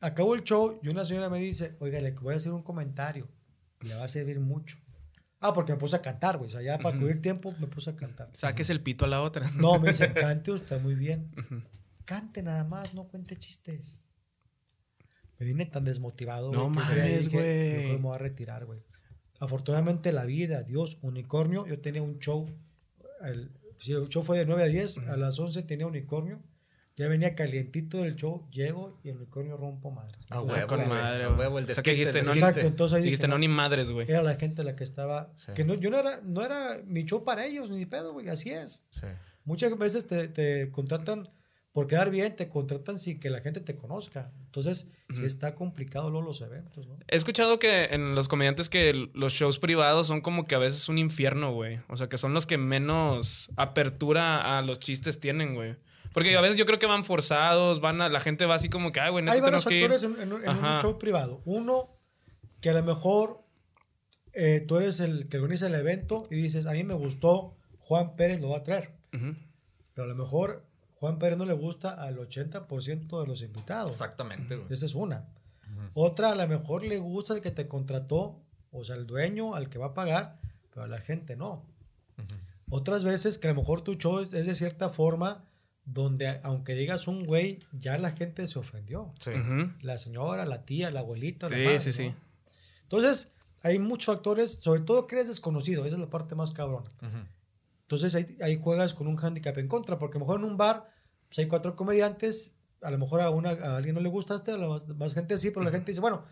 acabó el show y una señora me dice, oiga, le voy a hacer un comentario. Le va a servir mucho. Ah, porque me puse a cantar, güey. O sea, ya para cubrir tiempo me puse a cantar. Saques el pito a la otra. No, me dicen, cante usted muy bien. Cante nada más, no cuente chistes. Me vine tan desmotivado, No güey, mames, güey. Yo creo que me voy a retirar, güey. Afortunadamente, la vida, Dios, unicornio. Yo tenía un show. El, el show fue de 9 a 10. A las 11 tenía unicornio. Ya venía calientito del show. Llego y el unicornio rompo madres. A O sea, huevo, con madre, a huevo, el O sea, desquite, que dijiste, el no, desquite. Exacto, entonces ahí dije, Dijiste, no, no, ni madres, güey. Era la gente la que estaba. Sí. Que no, yo no era, no era mi show para ellos, ni pedo, güey. Así es. Sí. Muchas veces te, te contratan por quedar bien, te contratan sin que la gente te conozca. Entonces, sí está complicado luego los eventos, ¿no? He escuchado que en los comediantes que los shows privados son como que a veces un infierno, güey. O sea, que son los que menos apertura a los chistes tienen, güey. Porque a veces yo creo que van forzados, van a, la gente va así como que, ay, güey, Hay varios que actores en, en un- en Ajá. un show privado. Uno, que a lo mejor eh, tú eres el que organiza el evento y dices, a mí me gustó, Juan Pérez lo va a traer. Pero a lo mejor Juan Pérez no le gusta al 80% de los invitados. Exactamente, güey. Esa es una. Otra, a lo mejor le gusta el que te contrató, o sea, el dueño, al que va a pagar, pero a la gente no. Otras veces que a lo mejor tu show es es de cierta forma donde aunque digas un güey, ya la gente se ofendió. Sí. La señora, la tía, la abuelita, la madre, sí, sí. ¿no? Entonces, hay muchos factores, sobre todo que eres desconocido, esa es la parte más cabrona. Ujú. Entonces ahí, ahí juegas con un handicap en contra, porque a lo mejor en un bar pues, hay cuatro comediantes, a lo mejor a, una, a alguien no le gustaste, a la más, más gente sí, pero la gente dice, bueno,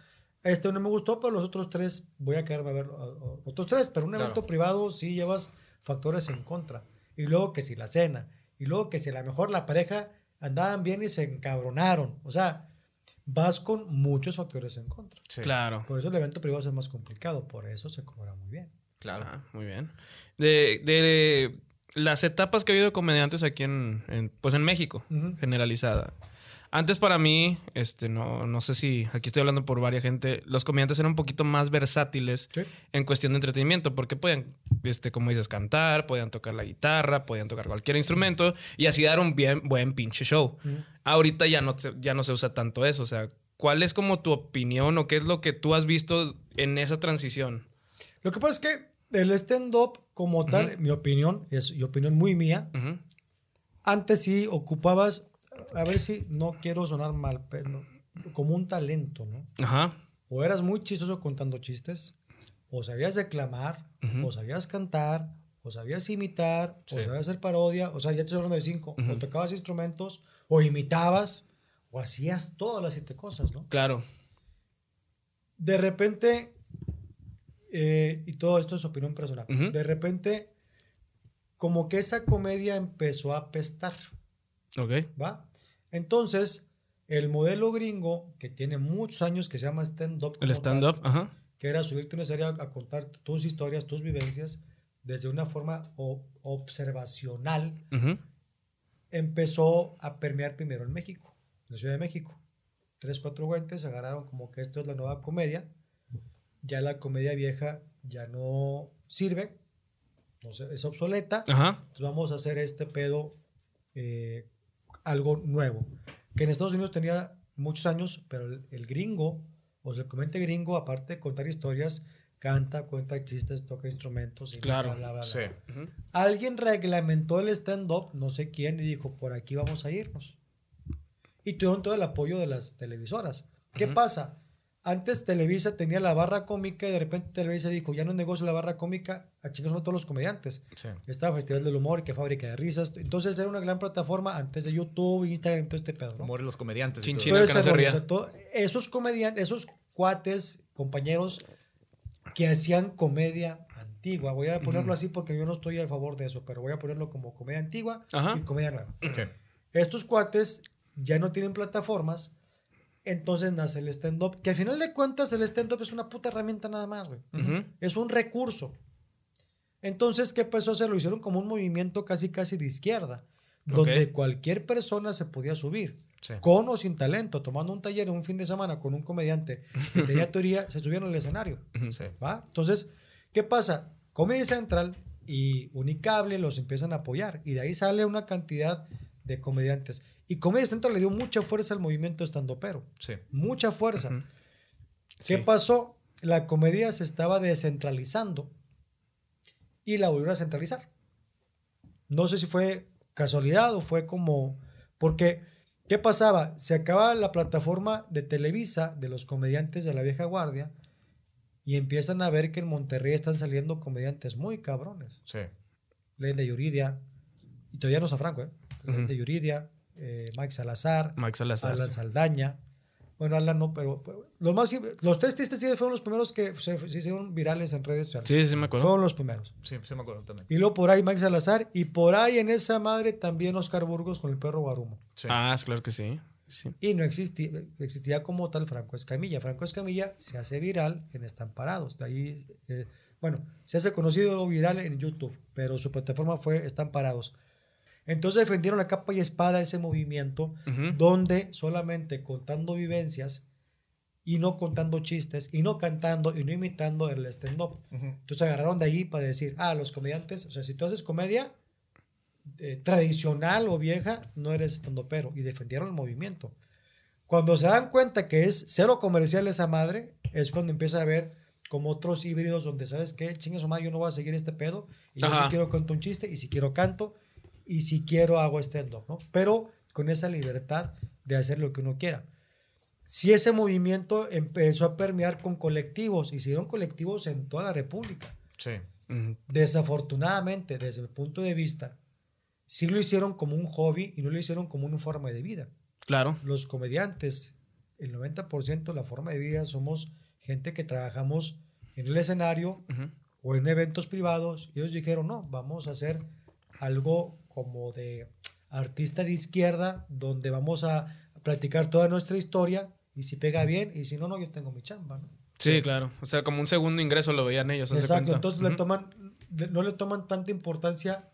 este no me gustó, pero los otros tres voy a quedarme a ver, a- a- otros tres, pero un Claro. evento privado sí llevas factores en contra. Y luego que si la cena, y luego que si a lo mejor la pareja andaban bien y se encabronaron, o sea, vas con muchos factores en contra. Sí. Claro. Por eso el evento privado es más complicado, por eso se cobra muy bien. Claro. Ah, muy bien. De, de las etapas que ha habido de comediantes aquí en, en, pues en México, generalizada. Antes para mí, este, no, no sé si aquí estoy hablando por varias gente, los comediantes eran un poquito más versátiles Sí. en cuestión de entretenimiento, porque podían, este, como dices, cantar, podían tocar la guitarra, podían tocar cualquier instrumento y así dar un bien, buen pinche show. Ahorita ya no, se- ya no se usa tanto eso, o sea, ¿cuál es como tu opinión o qué es lo que tú has visto en esa transición? Lo que pasa es que el stand-up como tal, mi opinión, es y opinión muy mía, antes sí ocupabas, a ver si no quiero sonar mal, pero como un talento, ¿no? Ajá. O eras muy chistoso contando chistes, o sabías declamar, Ujú. o sabías cantar, o sabías imitar, o Sí. sabías hacer parodia, o sea, ya estoy hablando de cinco, o tocabas instrumentos, o imitabas, o hacías todas las siete cosas, ¿no? Claro. De repente, eh, y todo esto es opinión personal, Ujú. de repente, como que esa comedia empezó a apestar, Ok. ¿va? Entonces, el modelo gringo, que tiene muchos años, que se llama stand-up, El stand-up, ajá. que era subirte a una serie a, contar tus historias, tus vivencias, desde una forma observacional, empezó a permear primero en México, en la Ciudad de México. Tres, cuatro guantes agarraron como que esto es la nueva comedia. Ya la comedia vieja ya no sirve, no sé, es obsoleta. Ajá. Entonces vamos a hacer este pedo eh, algo nuevo. Que en Estados Unidos tenía muchos años, pero el, el gringo, o sea, el comediante gringo, aparte de contar historias, canta, cuenta chistes, toca instrumentos y Claro, bla, bla, bla. Sí. Ujú. Alguien reglamentó el stand-up, no sé quién, y dijo, por aquí vamos a irnos. Y tuvieron todo el apoyo de las televisoras. ¿Qué Ujú. pasa? Antes Televisa tenía la barra cómica y de repente Televisa dijo, ya no es negocio la barra cómica, a chicos todos los comediantes. Sí. Estaba Festival del Humor y que Fábrica de Risas. Entonces era una gran plataforma antes de YouTube, Instagram, todo este pedo, ¿no? Humor y los comediantes. y Chin, todo. chin. Todo que ese no se ría. todo- esos comediantes, esos cuates, compañeros que hacían comedia antigua. Voy a ponerlo así porque yo no estoy a favor de eso, pero voy a ponerlo como comedia antigua Ajá. y comedia nueva. Ok. Estos cuates ya no tienen plataformas, entonces nace el stand-up, que al final de cuentas el stand-up es una puta herramienta nada más, güey. Es un recurso. Entonces, ¿qué pasó? Se lo hicieron como un movimiento casi casi de izquierda, donde cualquier persona se podía subir, Sí. con o sin talento, tomando un taller un fin de semana con un comediante que tenía teoría, se subieron al escenario. Sí. ¿va? Entonces, ¿qué pasa? Comedy Central y Unicable los empiezan a apoyar y de ahí sale una cantidad de comediantes. Y Comedy Central le dio mucha fuerza al movimiento estandopero, Sí. mucha fuerza. ¿Qué Sí. pasó? La comedia se estaba descentralizando y la volvieron a centralizar. No sé si fue casualidad o fue como... Porque, ¿qué pasaba? Se acaba la plataforma de Televisa de los comediantes de la vieja guardia y empiezan a ver que en Monterrey están saliendo comediantes muy cabrones. Sí. Len de Yuridia, y todavía no Franco, ¿eh? Yuridia, eh, Mike Salazar, Mike Salazar. Alan sí. Saldaña. Bueno, Alan no, pero, pero los más los tres tristes tigres fueron los primeros que se, se hicieron virales en redes sociales. Sí, sí, me acuerdo. Fueron los primeros. Sí, sí me acuerdo también. Y luego por ahí Mike Salazar y por ahí en esa madre también Oscar Burgos con el perro Guarumo. Sí. Ah, es claro que sí. sí. Y no existía, existía como tal Franco Escamilla. Franco Escamilla se hace viral en Estamparados. De ahí, eh, bueno, se hace conocido viral en YouTube, pero su plataforma fue Estamparados. Entonces defendieron a capa y espada ese movimiento Ujú. donde solamente contando vivencias y no contando chistes y no cantando y no imitando el stand-up. Ujú. Entonces agarraron de ahí para decir, ah, los comediantes, o sea, si tú haces comedia eh, tradicional o vieja, no eres estandopero. Y defendieron el movimiento. Cuando se dan cuenta que es cero comercial esa madre, es cuando empieza a ver como otros híbridos donde, ¿sabes qué? Chingas o madre, yo no voy a seguir este pedo. Y yo si quiero canto un chiste, y si quiero canto, y si quiero hago stand-up, ¿no? Pero con esa libertad de hacer lo que uno quiera. Si ese movimiento empezó a permear con colectivos, hicieron colectivos en toda la República. Sí. Desafortunadamente, desde mi punto de vista, sí lo hicieron como un hobby y no lo hicieron como una forma de vida. Claro. Los comediantes, el 90% de la forma de vida somos gente que trabajamos en el escenario Ujú. o en eventos privados. Y ellos dijeron, no, vamos a hacer algo como de artista de izquierda, donde vamos a platicar toda nuestra historia y si pega bien y si no, no, yo tengo mi chamba. ¿no? Sí, claro. O sea, como un segundo ingreso lo veían ellos. Exacto, entonces le toman, no le toman tanta importancia,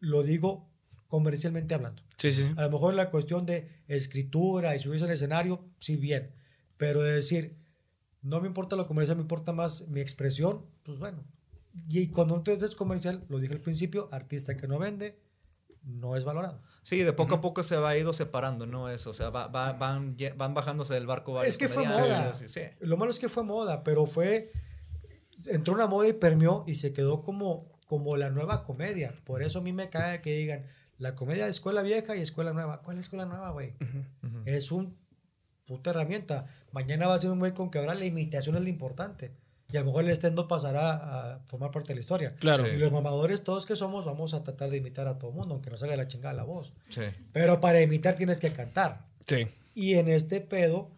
lo digo comercialmente hablando. Sí, sí. A lo mejor la cuestión de escritura y subirse al escenario, sí, bien. Pero de decir, no me importa lo comercial, me importa más mi expresión, pues bueno. Y cuando tú es comercial, lo dije al principio, artista que no vende, no es valorado. Sí, de poco a poco se va ido separando, ¿no? Eso, o sea, va- va- van, van bajándose del barco varios Es que fue moda. Sí, sí. Lo malo es que fue moda, pero fue. Entró una moda y permeó y se quedó como, como la nueva comedia. Por eso a mí me cae que digan la comedia de escuela vieja y escuela nueva. ¿Cuál es escuela nueva, güey? Ujú. Es un puta herramienta. Mañana va a ser un güey con que ahora la imitación es lo importante. Y a lo mejor el stand pasará a formar parte de la historia. Claro. Sí. Y los mamadores, todos que somos, vamos a tratar de imitar a todo el mundo, aunque nos haga la chingada la voz. Sí. Pero para imitar tienes que cantar. Sí. Y en este pedo,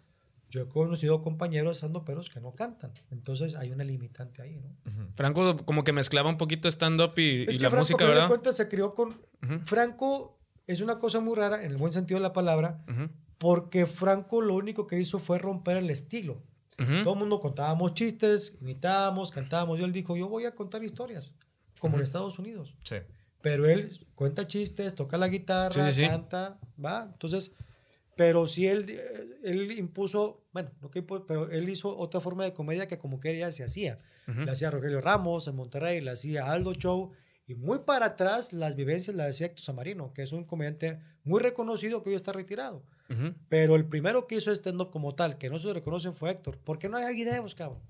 yo he conocido compañeros peros que no cantan. Entonces hay una limitante ahí, ¿no? Ujú. Franco como que mezclaba un poquito stand-up y, Es y que la Franco, música, ¿verdad? cuentas, se crió con. Ujú. Franco es una cosa muy rara, en el buen sentido de la palabra, Ujú. porque Franco lo único que hizo fue romper el estilo. Ujú. Todo el mundo contábamos chistes, imitábamos, cantábamos. Y él dijo: Yo voy a contar historias, como en Estados Unidos. Sí. Pero él cuenta chistes, toca la guitarra, Sí, sí, canta, va. Entonces, pero sí él, eh, él impuso, bueno, no que impuso, pero él hizo otra forma de comedia que como que se hacía. Ujú. La hacía Rogelio Ramos en Monterrey, la hacía Aldo Show. Y muy para atrás, las vivencias las hacía Héctor Samarino, que es un comediante muy reconocido que hoy está retirado. Ujú. Pero el primero que hizo stand-up como tal, que no se reconoce, fue Héctor. Porque no hay videos, cabrón.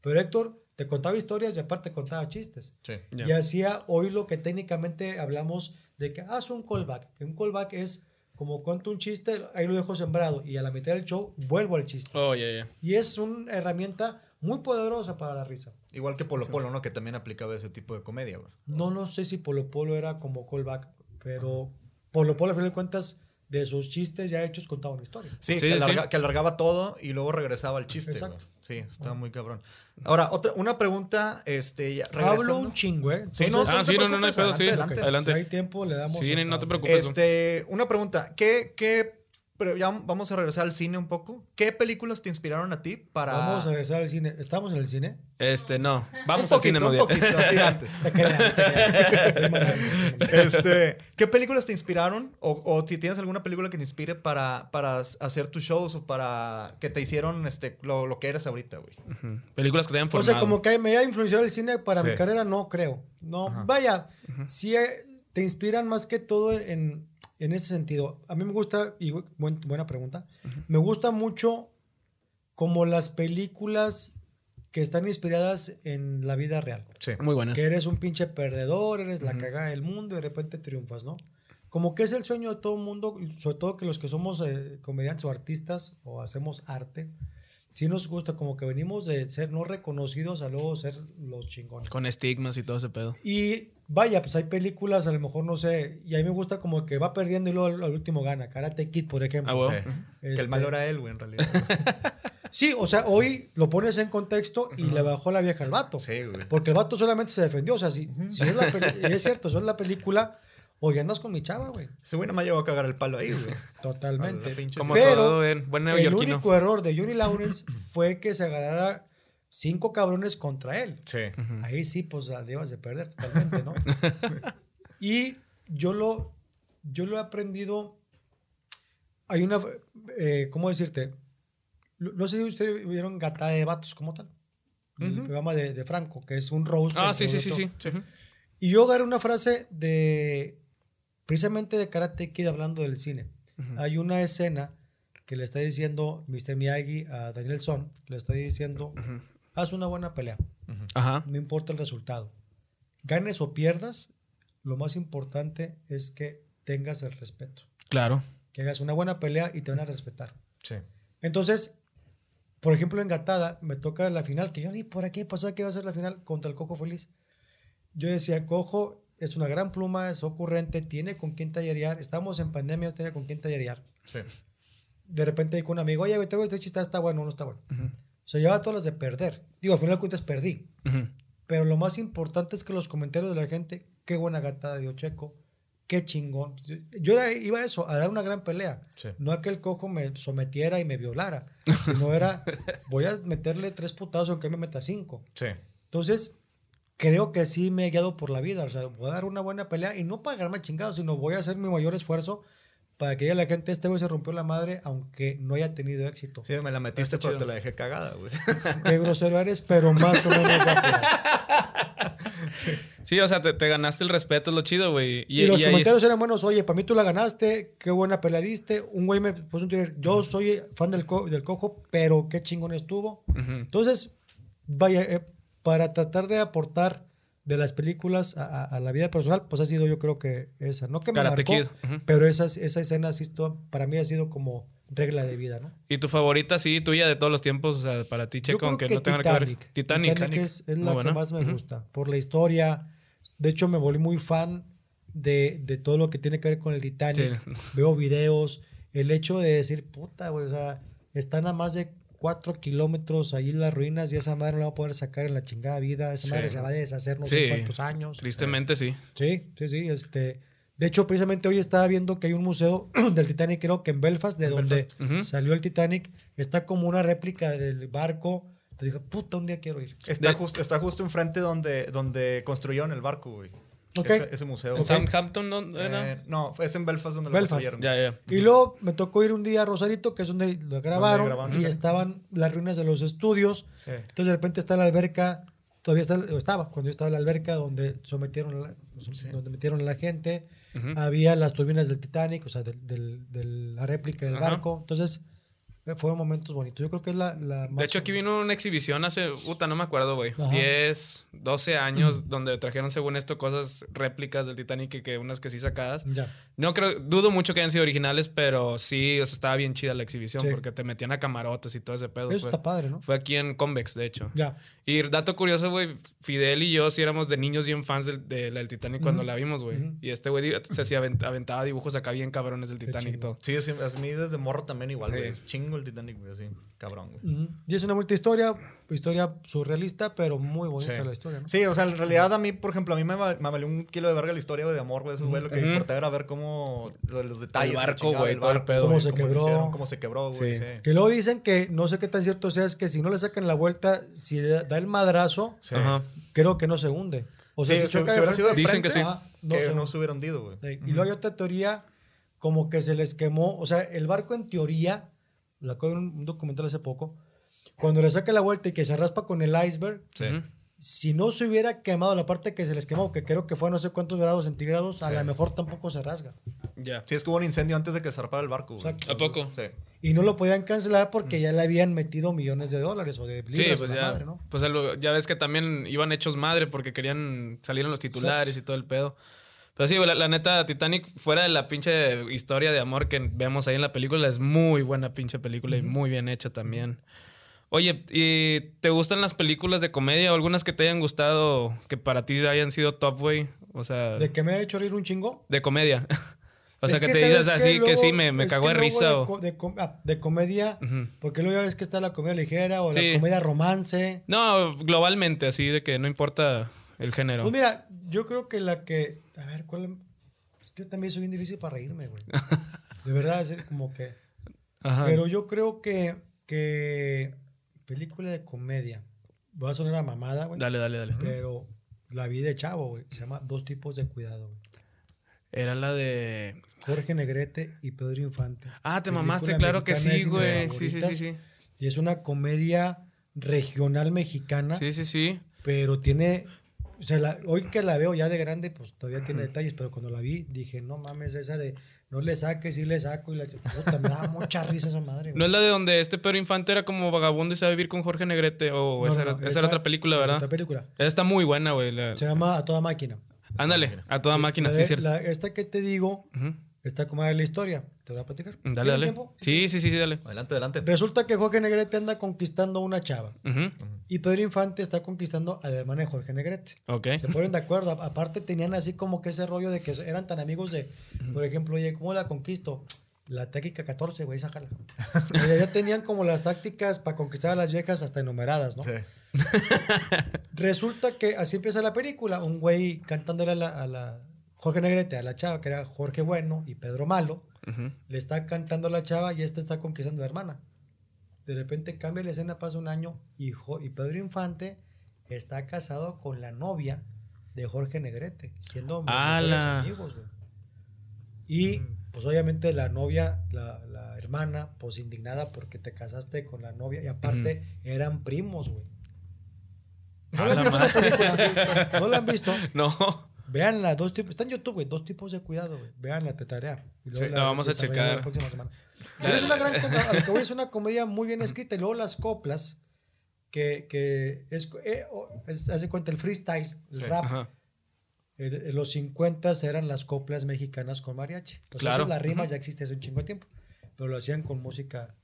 Pero Héctor te contaba historias y aparte contaba chistes. Sí. Ya. Y hacía hoy lo que técnicamente hablamos de que haz un callback. Que un callback es como cuento un chiste, ahí lo dejo sembrado y a la mitad del show vuelvo al chiste. Oh, ya, ya. Y es una herramienta muy poderosa para la risa. Igual que Polo Polo, ¿no? Que también aplicaba ese tipo de comedia, güey. No, no sé si Polo Polo era como callback, pero Polo Polo, a final de cuentas, de sus chistes ya hechos contaba una historia. Sí, Sí, que, sí. alarga- que alargaba todo y luego regresaba al chiste, güey. Exacto. Sí, está muy cabrón. Ahora, otra, una pregunta, este, ya, Hablo un chingo, ¿eh? Sí, no, Ah, sí, no, no, no hay pedo, sí. adelante, ok, adelante. Si hay tiempo, le damos. Sí, no te preocupes. Este, una pregunta, ¿qué, qué, pero ya vamos a regresar al cine un poco? ¿Qué películas te inspiraron a ti para... Vamos a regresar al cine. ¿Estamos en el cine? Este, no. un Vamos al poquito, cine un poquito, así antes. Te creas, te creas. Estoy mamando. Este, ¿Qué películas te inspiraron? O, o si tienes alguna película que te inspire para, para hacer tus shows o para que te hicieron este, lo, lo que eres ahorita, güey. Películas que te hayan O formado. sea, como que me haya influenciado el cine para Sí. mi carrera, no creo. No, Ajá. vaya, sí eh, te inspiran más que todo en, en ese sentido. A mí me gusta, y bu- buen- buena pregunta, me gusta mucho como las películas que están inspiradas en la vida real. Sí. Muy buenas. Que eres un pinche perdedor, eres la cagada del mundo y de repente triunfas, ¿no? Como que es el sueño de todo el mundo, sobre todo que los que somos eh, comediantes o artistas o hacemos arte, sí nos gusta como que venimos de ser no reconocidos a luego ser los chingones. Con estigmas y todo ese pedo. Y vaya, pues hay películas, a lo mejor no sé, y a mí me gusta como que va perdiendo y luego al, al último gana. Karate Kid, por ejemplo. Ah. Sí. Que Este- el malo era él, güey, en realidad. Sí, o sea, hoy lo pones en contexto y le bajó la vieja al vato. Sí, güey. Porque el vato solamente se defendió. O sea, si, si es, la es cierto, si es la película, oye, andas con mi chava, güey. Ese güey nada más llegó a cagar el palo ahí, güey. Totalmente. Como Pero todo el único error de Johnny Lawrence fue que se agarrara cinco cabrones contra él. Sí. Ahí sí, pues debas de perder totalmente, ¿no? y yo lo, yo lo he aprendido. Hay una, eh, ¿cómo decirte? No sé si ustedes vieron Gatada de Vatos como tal. El programa de, de Franco, que es un roast. Ah, sí, sí, sí, sí. Ujú. Y yo agarré una frase de, precisamente de Karate Kid hablando del cine. Hay una escena que le está diciendo Mr. Miyagi a Daniel Son, le está diciendo, haz una buena pelea, Ajá. no importa el resultado. Ganes o pierdas, lo más importante es que tengas el respeto. Claro. Que hagas una buena pelea y te van a respetar. Sí. Entonces, por ejemplo, en Gatada me toca la final, que yo ni por aquí pasó que iba a ser la final contra el Cojo Feliz. Yo decía, Cojo es una gran pluma, es ocurrente, tiene con quién tallerear. Estamos en pandemia, no tenía con quién tallerear. Sí. De repente hay con un amigo, oye, güey, tengo este chiste, está bueno, no está bueno. O sea, llevaba todas las de perder. Digo, al final de cuentas perdí. Ujú. Pero lo más importante es que los comentarios de la gente, qué buena gatada dio Checo, qué chingón. Yo era- iba a eso, a dar una gran pelea. Sí. No a que el cojo me sometiera y me violara, sino era, voy a meterle tres putados aunque me meta cinco. Sí. Entonces, creo que sí me he guiado por la vida. O sea, voy a dar una buena pelea y no para ganarme chingados, sino voy a hacer mi mayor esfuerzo para que diga la gente, este güey se rompió la madre, aunque no haya tenido éxito. Sí, me la metiste, pero te la dejé cagada, güey. Qué grosero eres, pero más o menos rápido. Sí, o sea, te, te ganaste el respeto, es lo chido, güey. Y, los y ahí- comentarios eran buenos, oye, para mí tú la ganaste, qué buena pelea diste. Un güey me puso un Twitter, yo soy fan del, co- del cojo, pero qué chingón estuvo. Entonces, vaya, eh, para tratar de aportar de las películas a, la vida personal, pues ha sido yo creo que esa, no que me Karate marcó, Kid, ujú. pero esa, esa escena sí para mí ha sido como regla de vida, ¿no? ¿Y tu favorita, sí, tuya de todos los tiempos? O sea, para ti, Checo, aunque que no tenga nada que ver. Titanic. Titanic. es, la buena. que más me gusta. Por la historia. De hecho, me volví muy fan de, de todo lo que tiene que ver con el Titanic. Sí. Veo videos. El hecho de decir, puta, güey, o sea, están a más de cuatro kilómetros ahí las ruinas y esa madre no la va a poder sacar en la chingada vida. Esa Sí. madre se va a deshacer no Sí. sé cuántos años. Tristemente, sí. Sí, sí, sí. Este, de hecho, precisamente hoy estaba viendo que hay un museo del Titanic, creo que en Belfast, de En donde Belfast. Salió el Titanic. Está como una réplica del barco. Te dije, puta, un día quiero ir. Está, De- justo, está justo enfrente donde, donde construyeron el barco, güey. Ese, ese museo. ¿En Southampton no era? Eh, no, es en Belfast donde Belfast. lo construyeron. Y luego me tocó ir un día a Rosarito, que es donde lo grabaron, grabaron. y estaban las ruinas de los estudios. Sí. Entonces de repente está la alberca, todavía está, estaba, cuando yo estaba en la alberca donde sometieron, a la, donde metieron a la gente. Había las turbinas del Titanic, o sea, del- del- de la réplica del barco. Entonces fueron momentos bonitos. Yo creo que es la, la más... De hecho, aquí vino una exhibición hace, puta, no me acuerdo, güey. Ajá. 10, 12 años, donde trajeron, según esto, cosas réplicas del Titanic y que unas que sí sacadas. Ya. No creo, dudo mucho que hayan sido originales, pero sí, o sea, estaba bien chida la exhibición Sí. porque te metían a camarotes y todo ese pedo. Eso fue, está padre, ¿no? fue aquí en Convex, de hecho. Ya. Y dato curioso, güey, Fidel y yo sí éramos de niños bien fans del, de la del Titanic cuando la vimos, güey. Ujú. Y este güey se hacía avent- aventaba dibujos acá bien cabrones del Qué Titanic y chingón. todo. Sí, sí, a mí desde morro también igual, Sí. El Titanic, güey, así. Cabrón, güey. Y es una bonita historia, historia surrealista, pero muy bonita Sí. la historia, ¿no? Sí, o sea, en realidad a mí, por ejemplo, a mí me, va- me valió un kilo de verga la historia de amor, güey. Eso, güey, lo que importaba era ver cómo lo- los detalles. El barco, chingada güey, todo el pedo, Cómo güey, se lo quebró. hicieron, Cómo se quebró, güey. Sí. Sí. Que luego dicen que, no sé qué tan cierto sea, es que si no le sacan la vuelta, si da da el madrazo, creo que no se hunde. O sea, Sí, si si, choca si de hubiera sido de frente, Dicen que sí. ajá, no que se no se hubiera hundido, güey. Y luego hay otra teoría, como que se les quemó, o sea, el barco en teoría, la acabo de ver un documental hace poco, cuando le saca la vuelta y que se raspa con el iceberg, Sí. Si no se hubiera quemado la parte que se les quemó, que creo que fue a no sé cuántos grados centígrados, a lo mejor tampoco se rasga. Ya. Sí, es que hubo un incendio antes de que zarpara el barco. Exacto. ¿A poco? Sí. Y no lo podían cancelar porque ya le habían metido millones de dólares o de libras Sí, pues ya. madre, ¿no? Pues ya ves que también iban hechos madre porque querían salir en los titulares y todo el pedo. Pero sí, la, la neta, Titanic, fuera de la pinche historia de amor que vemos ahí en la película, es muy buena pinche película y muy bien hecha también. Oye, ¿y te gustan las películas de comedia o algunas que te hayan gustado que para ti hayan sido top, güey? O sea, De de, que me ha hecho reír un chingo. comedia. o sea, Es que, te ¿sabes digas así, que Luego- sí, me, me cagó de risa de, o... de, com- ah, de comedia, Ujú. porque luego ya ves que está la comedia ligera o Sí. la comedia romance. No, globalmente, así de que no importa el género. Pues mira, yo creo que la que. A ver, ¿cuál? Es que yo también soy bien difícil para reírme, güey. De verdad, es como que. Ajá. Pero yo creo que. que película de comedia. Va a sonar a mamada, güey. Dale, dale, dale. Pero la vi de chavo, güey. Se llama Dos tipos de cuidado, güey. Era la de... Jorge Negrete y Pedro Infante. Ah, te Película mamaste, claro que sí, güey. Sí, sí, sí, sí. Y es una comedia regional mexicana. Sí, sí, sí. pero tiene, o sea, la- hoy que la veo ya de grande, pues todavía tiene detalles, pero cuando la vi dije, no mames, esa de no le saques, sí le saco, y la puta, me da mucha risa esa madre. ¿No es la de donde este Pedro Infante era como vagabundo y se va a vivir con Jorge Negrete? O No, esa, no, era, no, esa era otra película, es ¿verdad? Otra película. Esa está muy buena, güey. la- Se llama A Toda Máquina. Ándale, a toda máquina, La sí, de- cierto. la- esta que te digo. Está como de la historia. ¿Te voy a platicar? Dale, ¿Tiene dale. tiempo? Sí, sí, sí, sí, dale. Adelante, adelante. Resulta que Jorge Negrete anda conquistando a una chava. Y Pedro Infante está conquistando a la hermana de Jorge Negrete. Ok. Se ponen de acuerdo. Aparte tenían así como que ese rollo de que eran tan amigos de, por ejemplo, oye, ¿cómo la conquisto? La táctica 14, güey, esa jala. Oye, ya tenían como las tácticas para conquistar a las viejas hasta enumeradas, ¿no? Sí. Resulta que así empieza la película. Un güey cantándole a la, a la Jorge Negrete, a la chava, que era Jorge Bueno y Pedro Malo. Le está cantando a la chava y esta está conquistando a la hermana. De repente cambia la escena, pasa un año y, Jo- y Pedro Infante está casado con la novia de Jorge Negrete, siendo mejores amigos, güey. Y pues obviamente la novia, la, la hermana, pues indignada porque te casaste con la novia y aparte eran primos, güey. ¿No A la han visto? ¿No la? No. Veanla, dos tipos. Está en YouTube, güey. Dos tipos de cuidado, güey. Veanla, te tarea. Y luego Sí, la vamos a checar. La próxima semana. Pero es una gran comedia. A lo que voy es una comedia muy bien escrita. Y luego las coplas, que, que es, eh, es- hace cuenta el freestyle, el Sí, rap. Ajá. Los 50 eran las coplas mexicanas con mariachi. Entonces, Claro. la rima ya existe hace un chingo de tiempo. Pero lo hacían con música.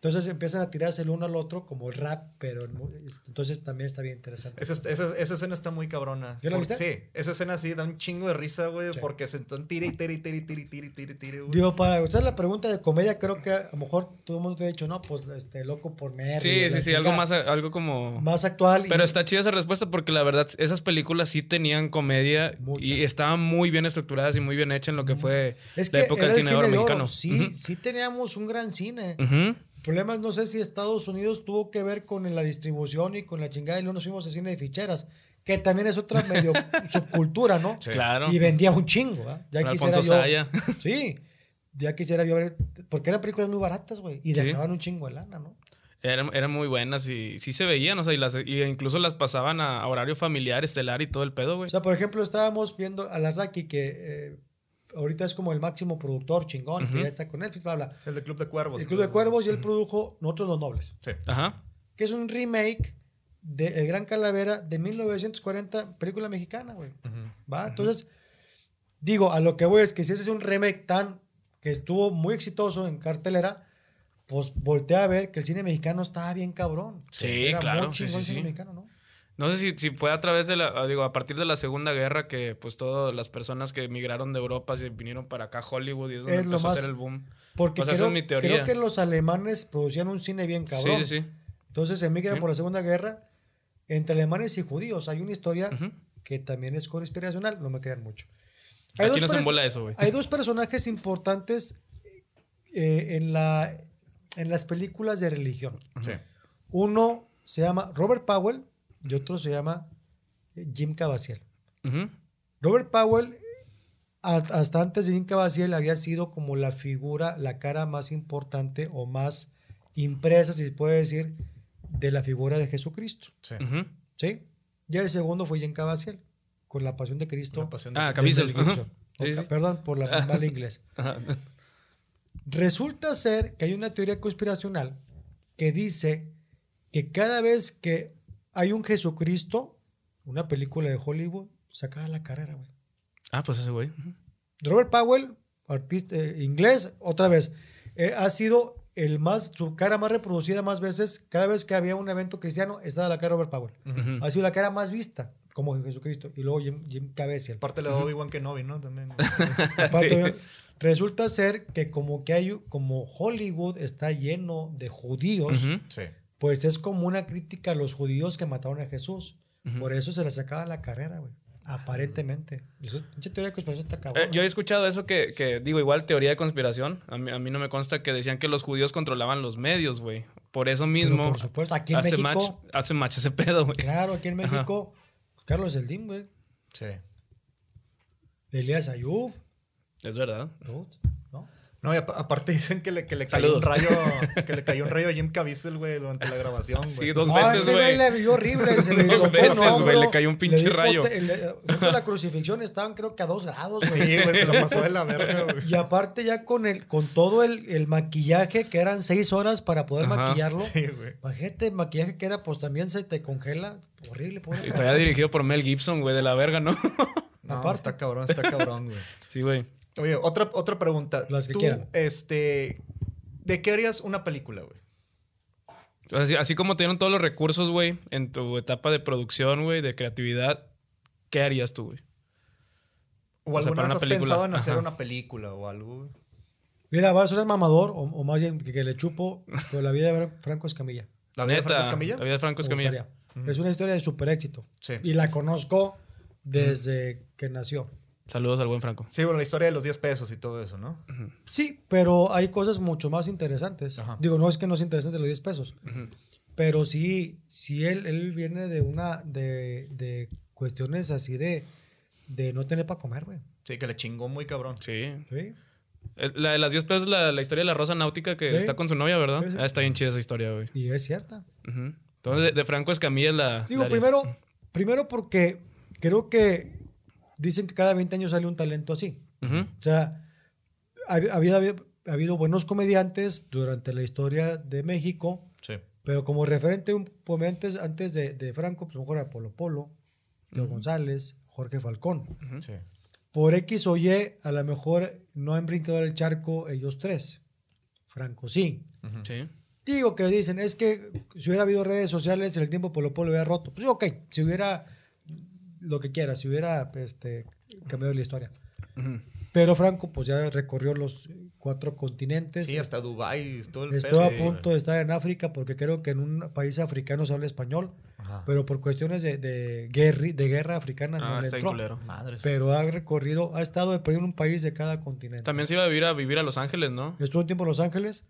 Entonces empiezan a tirarse el uno al otro como el rap, pero entonces también está bien interesante. Esa, esa, esa escena está muy cabrona. ¿Ya la viste? Sí, esa escena sí da un chingo de risa, güey, Sí. porque se están tire y tire y tire y tire y tire y güey. Digo, para usted la pregunta de comedia, creo que a lo mejor todo el mundo te ha dicho, no, pues este loco por Mary. Sí, sí, sí, algo más, algo como... más actual. y- Pero está chida esa respuesta porque la verdad, esas películas sí tenían comedia Mucha. y estaban muy bien estructuradas y muy bien hechas en lo que fue es la que época del el cine de oro de oro. mexicano. Sí, sí teníamos un gran cine. El problema es, no sé si Estados Unidos tuvo que ver con la distribución y con la chingada y luego nos fuimos a cine de ficheras, que también es otra medio subcultura, ¿no? Claro. Y vendía un chingo, ¿va? Ya Con quisiera Alfonso yo. Saya. Sí. Ya quisiera yo ver. Porque eran películas muy baratas, güey. Y Sí. dejaban un chingo de lana, ¿no? Eran, eran muy buenas y sí se veían, o sea, y, las, y incluso las pasaban a, horario familiar, estelar y todo el pedo, güey. O sea, por ejemplo, estábamos viendo a Lazaki, que eh, ahorita es como el máximo productor chingón, que Ujú. ya está con Netflix, bla, bla. El de Club de Cuervos. El Club de Cuervos y él produjo Nosotros los Nobles, Sí. Ajá. que es un remake de El Gran Calavera de 1940, película mexicana, güey. ¿Va? Entonces, digo, a lo que voy es que si ese es un remake tan que estuvo muy exitoso en cartelera, pues voltea a ver que el cine mexicano estaba bien cabrón. Sí, Era claro, Muy sí, sí, el cine sí. mexicano, ¿no? No sé si, si fue a través de la, ah, digo, a partir de la Segunda Guerra que pues todas las personas que emigraron de Europa se vinieron para acá a Hollywood y es donde Es lo empezó a más- hacer el boom. Porque O sea, esa creo, es mi teoría. creo que los alemanes producían un cine bien cabrón. Sí, sí, sí. Entonces emigran Sí. por la Segunda Guerra entre alemanes y judíos. Hay una historia que también es conspiracional, no me crean mucho. Aquí no se embola eso, güey. Hay dos personajes importantes eh, en, la, en las películas de religión. Sí. Uno se llama Robert Powell y otro se llama eh, Jim Caviezel. Robert Powell, a- hasta antes de Jim Caviezel, había sido como la figura, la cara más importante o más impresa, si se puede decir, de la figura de Jesucristo. Sí. ¿Sí? Y el segundo fue Jim Caviezel, con la pasión de Cristo. La pasión de Ah. Caviezel. Sí, sí. Perdón por la mal inglés. Resulta ser que hay una teoría conspiracional que dice que cada vez que hay un Jesucristo, una película de Hollywood, se acaba la carrera, güey. Ah, pues ese güey. Ujú. Robert Powell, artista eh, inglés, otra vez, eh, ha sido el más, su cara más reproducida más veces. Cada vez que había un evento cristiano, estaba la cara de Robert Powell. Ujú. Ha sido la cara más vista, como Jesucristo. Y luego Jim, Jim Caviezel. Aparte le doy Obi-Wan Kenobi, ¿no? También. Aparte, Resulta ser que como que hay, como Hollywood está lleno de judíos, Ujú. sí. Pues es como una crítica a los judíos que mataron a Jesús. Por eso se les sacaba la carrera, güey. Aparentemente. Eso, pinche teoría de conspiración. Eh, yo he escuchado eso que, que, digo, igual teoría de conspiración. A mí, a mí no me consta que decían que los judíos controlaban los medios, güey. Por eso Pero mismo por supuesto, aquí en hace, México, match, hace match ese pedo, güey. claro, aquí en México, pues, Carlos Eldín, güey. Sí. Elías Ayub, Es verdad. ¿no? ¿No? Y apa- aparte dicen que le, que le cayó un Saludos. rayo, que le cayó un rayo a Jim Caviezel, güey, durante la grabación, güey. Sí, dos No, veces, ese güey. le vio horrible. Se le Dos veces, güey, le cayó un pinche dijo rayo. te- le- junto a la crucifixión estaban creo que a dos grados, Sí, güey. güey, se lo pasó de la verga, güey. Y aparte ya con el, con todo el, el maquillaje, que eran seis horas para poder Ajá. maquillarlo. Sí, güey. Imagínate, el maquillaje que era, pues también se te congela. Horrible, pobre. Y todavía dirigido por Mel Gibson, güey, de la verga, ¿no? No, Aparte. está cabrón, está cabrón, güey. sí, güey. Oye, otra, otra pregunta. Las que Tú, quieran. este, ¿de qué harías una película, güey? Así, así como tienen todos los recursos, güey, en tu etapa de producción, güey, de creatividad, ¿qué harías tú, güey? ¿O, O sea, alguna para vez una has película. pensado en hacer una película o algo, güey? Mira, va a ser mamador, o, o más bien que, que le chupo por la vida de Franco Escamilla. ¿La vida de Neta, Franco Escamilla? La vida de Franco Escamilla. Es una historia de super éxito. Sí. Y la conozco desde que nació. Saludos al buen Franco. Sí, bueno, la historia de los 10 pesos y todo eso, ¿no? Sí, pero hay cosas mucho más interesantes. Ajá. Digo, no es que no es interesante los 10 pesos. Pero sí, sí él, él viene de una, de, de cuestiones así de, de no tener para comer, güey. Sí, que le chingó muy cabrón. Sí. Sí. La de las 10 pesos, la, la historia de la rosa náutica que Sí. está con su novia, ¿verdad? Sí, sí. Ah, está bien chida esa historia, güey. Y es cierta. Ujú. Entonces, de, de Franco Escamilla es la. Digo, la primero, primero porque creo que dicen que cada 20 años sale un talento así. Ujú. O sea, hab- había, había ha habido buenos comediantes durante la historia de México, Sí. pero como referente un antes de, de Franco, pues a lo mejor era Polo Polo, Leo González, Jorge Falcón. Sí. Por X o Y, a lo mejor no han brincado el charco ellos tres. Franco sí. Sí. Digo que dicen, es que si hubiera habido redes sociales, el tiempo Polo Polo hubiera roto. Pues ok, si hubiera lo que quiera, si hubiera este, cambiado la historia. Pero Franco, pues ya recorrió los cuatro continentes. Sí, hasta Dubái, todo el Estuvo a punto de estar en África porque creo que en un país africano se habla español, Ajá. pero por cuestiones de, de, guerri- de guerra africana Ah, no le entró. Pero ha recorrido, ha estado de en un país de cada continente. También se iba a vivir a vivir a Los Ángeles, ¿no? Estuvo un tiempo en Los Ángeles,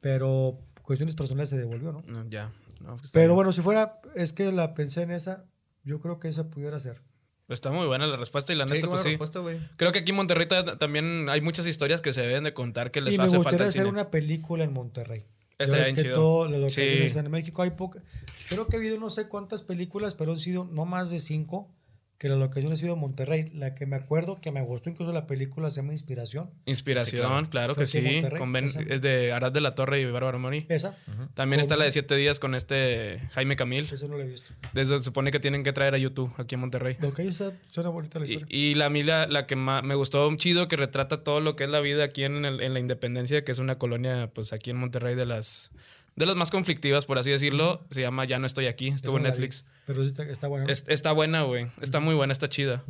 pero cuestiones personales se devolvió, ¿no? No, ya. No, pues Pero bien. bueno, si fuera, es que la pensé en esa, yo creo que esa pudiera ser. Está muy buena la respuesta y la Sí, neta, pues sí. respuesta. Creo que aquí en Monterrey ta- también hay muchas historias que se deben de contar que les y me hace falta gustaría el hacer cine. una película en Monterrey. Ves bien que chido. todo lo que Sí. en México hay poca. Creo que ha habido no sé cuántas películas, pero han sido no más de cinco que la locación ha sido Monterrey. La que me acuerdo que me gustó incluso la película se llama Inspiración. Inspiración, Sí, claro. que sí. Con Ben- es de Arad de la Torre y Bárbara Mori. Esa, También está la de Siete Días con este Jaime Camil. esa no la he visto. De eso se supone que tienen que traer a YouTube aquí en Monterrey. Lo que hay esa suena bonita la Y, historia. y la a mí la, la que más me gustó un chido que retrata todo lo que es la vida aquí en, el- en la Independencia, que es una colonia, pues aquí en Monterrey de las de las más conflictivas, por así decirlo. Se llama Ya no estoy aquí. Estuvo en la vi, Netflix. Pero sí está, está buena. está buena, güey. Está muy buena, está chida.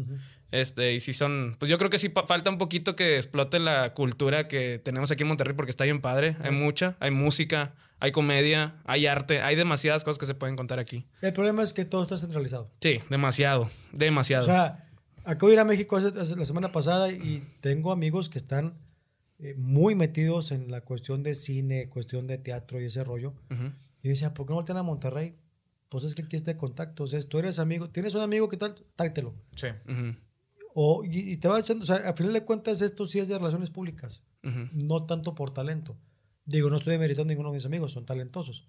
Este, y si son, pues yo creo que sí falta un poquito que explote la cultura que tenemos aquí en Monterrey porque está bien padre. Hay mucha, hay música, hay comedia, hay arte, hay demasiadas cosas que se pueden contar aquí. El problema es que todo está centralizado. Sí, demasiado, demasiado. O sea, acabo de ir a México hace- hace- la semana pasada y tengo amigos que están eh, muy metidos en la cuestión de cine, cuestión de teatro y ese rollo. Y yo decía, ¿por qué no voltean a Monterrey? Pues es que aquí está de contacto. O sea, tú eres amigo, tienes un amigo que tal, tráetelo. Sí. O, y, y te va echando, o sea, a final de cuentas esto sí es de relaciones públicas, no tanto por talento. Digo, no estoy demeritando a ninguno de mis amigos, son talentosos.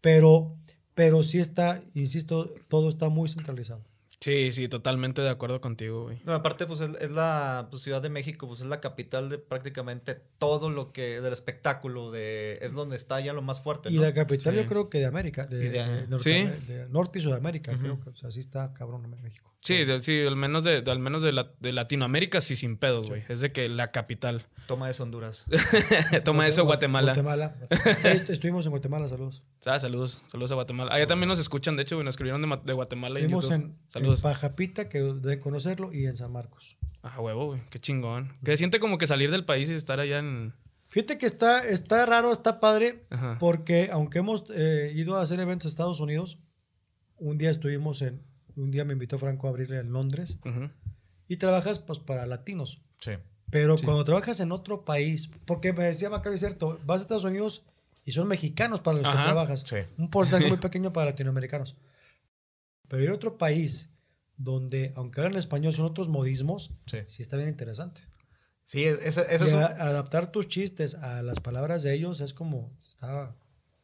Pero, pero sí está, insisto, todo está muy centralizado. Sí, sí, totalmente de acuerdo contigo, güey. No, aparte, pues es, es la pues, Ciudad de México, pues es la capital de prácticamente todo lo que, del espectáculo, de, es donde está ya lo más fuerte, Y la capital Sí. yo creo que de América, de, Y de- de Norte, Sí. de Norte y Sudamérica, creo que o sea, así está cabrón en México. Sí, de- sí, al menos de, de- al menos de, la- de Latinoamérica sí sin pedos, güey. Es de que la capital. Toma eso, Honduras. Toma eso, Guatemala. Guatemala. Estuvimos en Guatemala, saludos. Ah, saludos, saludos a Guatemala. Allá también nos escuchan, de hecho, güey, nos escribieron de, Ma- de Guatemala y en Estuvimos YouTube. en, en Saludos. Pajapita, que deben conocerlo, y en San Marcos. Ah, huevo, güey. Qué chingón. Que siente como que salir del país y estar allá en. Fíjate que está, está raro, está padre, Ajá. porque aunque hemos eh, ido a hacer eventos en Estados Unidos, un día estuvimos en, un día me invitó Franco a abrirle en Londres, y trabajas pues para latinos. Sí. Pero cuando trabajas en otro país, porque me decía Macario, es cierto, vas a Estados Unidos y son mexicanos para los Ajá, que trabajas. sí. Un porcentaje muy pequeño para latinoamericanos. Pero ir a otro país donde, aunque hablan español, son otros modismos, Sí. sí está bien interesante. Sí, es- ese, ese Y es un- adaptar tus chistes a las palabras de ellos es como, está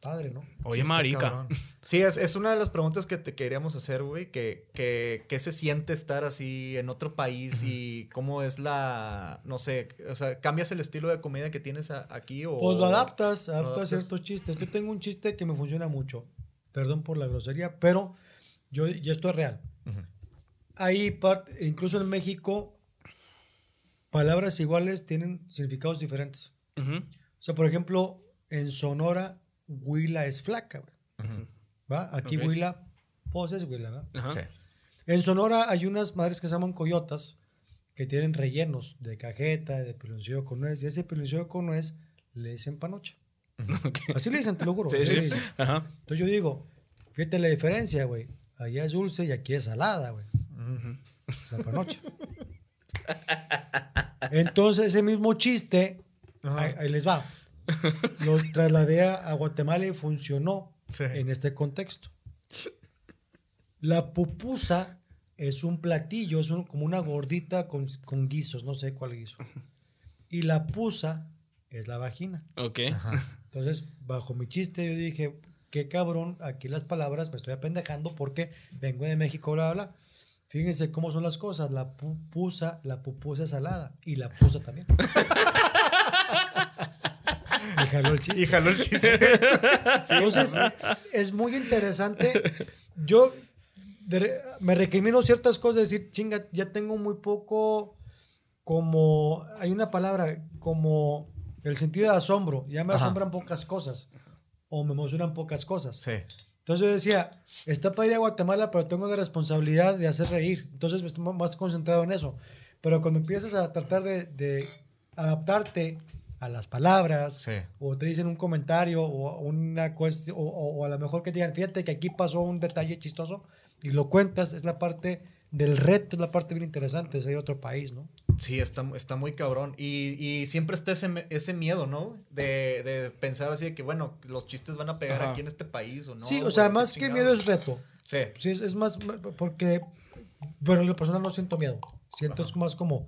padre, ¿no? Oye, Sí, marica. cabrón. Sí, es, es una de las preguntas que te queríamos hacer, güey, que, que, que se siente estar así en otro país y cómo es la, no sé, o sea, ¿cambias el estilo de comedia que tienes a- aquí o...? Pues lo adaptas, adaptas adaptas. ciertos chistes. Yo tengo un chiste que me funciona mucho, perdón por la grosería, pero yo, y esto es real. Ujú. Hay part- incluso en México, palabras iguales tienen significados diferentes. Ujú. O sea, por ejemplo, en Sonora, huila es flaca, güey. ¿va? Aquí huila, pues es huila. Sí. En Sonora hay unas madres que se llaman coyotas que tienen rellenos de cajeta, de piloncillo con nuez, y ese piloncillo con nuez le dicen panocha. Así le dicen, te lo juro. Sí, sí. Ajá. Entonces yo digo, fíjate la diferencia, güey. Allá es dulce y aquí es salada, güey. Ujú. Es la panocha. Entonces ese mismo chiste, ahí, ahí les va. Lo trasladé a, Guatemala y funcionó Sí. en este contexto. La pupusa es un platillo, es un- como una gordita con, con guisos, no sé cuál guiso. Y la pusa es la vagina. Ok. Entonces, bajo mi chiste, yo dije, qué cabrón, aquí las palabras me estoy apendejando porque vengo de México, bla, bla. bla. Fíjense cómo son las cosas. La pupusa, la pupusa es salada. Y la pusa también. Me jaló el chiste. Y jaló el chiste. Entonces, es muy interesante. Yo de me recrimino ciertas cosas, decir, chinga, ya tengo muy poco como, hay una palabra, como el sentido de asombro. Ya me Ajá. asombran pocas cosas o me emocionan pocas cosas. sí. Entonces yo decía, está para ir a Guatemala, pero tengo la responsabilidad de hacer reír. Entonces estoy más concentrado en eso. Pero cuando empiezas a tratar de, de adaptarte a las palabras, Sí. o te dicen un comentario, o una cuestión, o, o- o a lo mejor que te digan, fíjate que aquí pasó un detalle chistoso, y lo cuentas, es la parte del reto, es la parte bien interesante, es ir a otro país, ¿no? Sí, está, está muy cabrón. Y, y siempre está ese, ese miedo, ¿no? De, de pensar así de que, bueno, los chistes van a pegar Ajá. aquí en este país o no. sí, o sea, qué más que miedo es reto. Sí. Sí, es, es más porque, bueno, yo personal no siento miedo. Siento es más como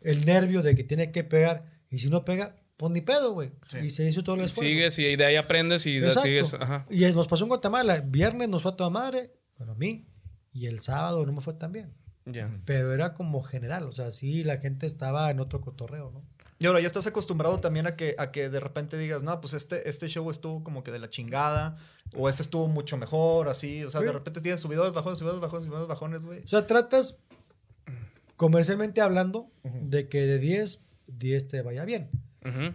el nervio de que tiene que pegar. Y si no pega, pues ni pedo, güey. Sí. Y se hizo todo el Y esfuerzo. sigues y de ahí aprendes y Exacto. sigues. Ajá. Y nos pasó en Guatemala. Viernes nos fue a toda madre, bueno, a mí. Y el sábado no me fue tan bien. Ya. Pero era como general. O sea, sí, la gente estaba en otro cotorreo, ¿no? Y ahora ya estás acostumbrado también a que, a que de repente digas, no, pues este, este show estuvo como que de la chingada, o este estuvo mucho mejor, así. O sea, Sí. de repente tienes subidos, bajones, subidos, bajones, subidos, bajones, güey. O sea, tratas comercialmente hablando de que de 10, 10 te vaya bien.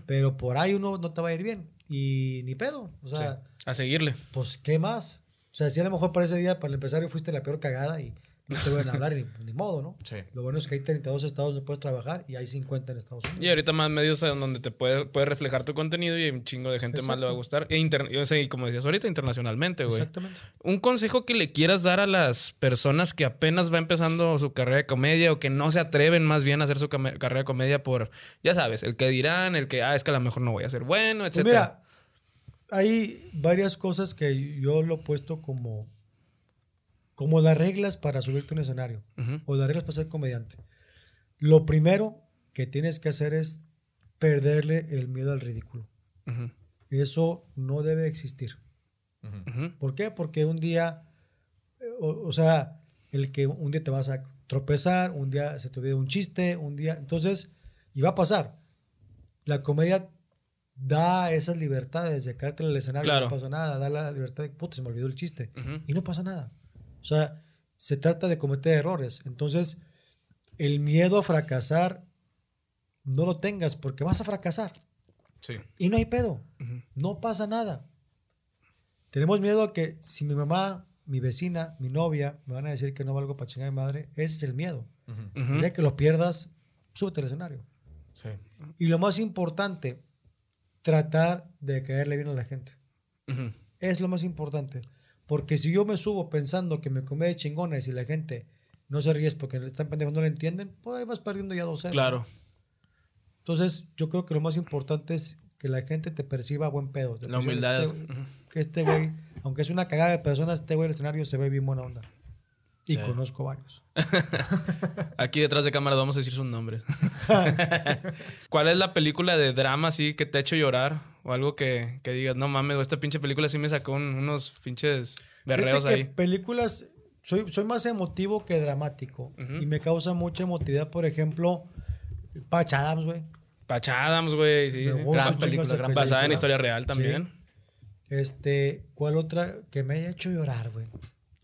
Pero por ahí uno no te va a ir bien. Y ni pedo. O sea, A seguirle. pues, ¿qué más? O sea, si a lo mejor para ese día, para el empresario, fuiste la peor cagada y no te van a hablar ni modo, ¿no? Sí. Lo bueno es que hay 32 estados donde puedes trabajar y hay 50 en Estados Unidos. Y ahorita más medios en donde te puede, puede reflejar tu contenido y un chingo de gente más le va a gustar. E inter- o sea, y como decías ahorita, internacionalmente, güey. Exactamente. Un consejo que le quieras dar a las personas que apenas va empezando su carrera de comedia o que no se atreven más bien a hacer su carrera de comedia por, ya sabes, el que dirán, el que, ah, es que a lo mejor no voy a ser bueno, Pues etcétera. mira, hay varias cosas que yo lo he puesto como, como las reglas para subirte a un escenario o las reglas para ser comediante. Lo primero que tienes que hacer es perderle el miedo al ridículo. Ujú. Eso no debe existir. ¿Por qué? Porque un día, eh, o, o sea, el que un día te vas a tropezar, un día se te olvida un chiste, un día. Entonces, y va a pasar. La comedia da esas libertades de caerte en el escenario, Claro. no pasa nada, da la libertad de, puta, se me olvidó el chiste. Y no pasa nada. O sea, se trata de cometer errores. Entonces, el miedo a fracasar, no lo tengas porque vas a fracasar. Sí. Y no hay pedo. Ujú. No pasa nada. Tenemos miedo a que si mi mamá, mi vecina, mi novia me van a decir que no valgo para chingar a mi madre, ese es el miedo. Ujú. El día que lo pierdas, súbete al escenario. Sí. Y lo más importante, tratar de caerle bien a la gente. Ujú. Es lo más importante. Porque si yo me subo pensando que me comedia chingona y si la gente no se ríe es porque están pendejos, no le entienden, pues ahí vas perdiendo ya dos Claro. Entonces, yo creo que lo más importante es que la gente te perciba buen pedo. Te La humildad. este- que este güey, aunque es una cagada de personas, este güey el escenario se ve bien buena onda. Y Sí. conozco varios. Aquí detrás de cámara vamos a decir sus nombres. ¿Cuál es la película de drama así que te ha hecho llorar? O algo que, que digas, no mames, esta pinche película sí me sacó un- unos pinches berreos Fíjate que ahí. películas, soy, soy más emotivo que dramático. Y me causa mucha emotividad, por ejemplo, Patch Adams, güey. Patch Adams, güey, sí. Sí. Gran película, gran Basada en historia real también. Este, ¿cuál otra que me haya hecho llorar, güey?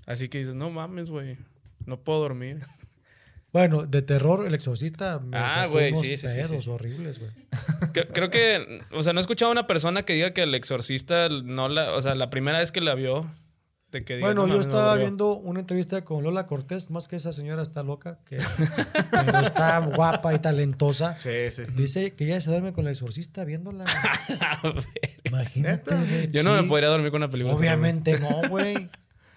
Así que dices, no mames, güey. No puedo dormir. Bueno, de terror, El Exorcista me Ah, sacó güey, unos sí, sí, sí, pedos sí, sí. horribles, güey. Creo, creo que, o sea, no he escuchado a una persona que diga que el exorcista no la, o sea, la primera vez que la vio, que diga, Bueno, "No yo mames, estaba aburrió". viendo una entrevista con Lola Cortés, más que esa señora está loca, que pero está guapa y talentosa. Sí, sí. Dice que ella se duerme con el exorcista viéndola. Imagínate, güey. Yo no Sí. me podría dormir con una película. Obviamente no, güey.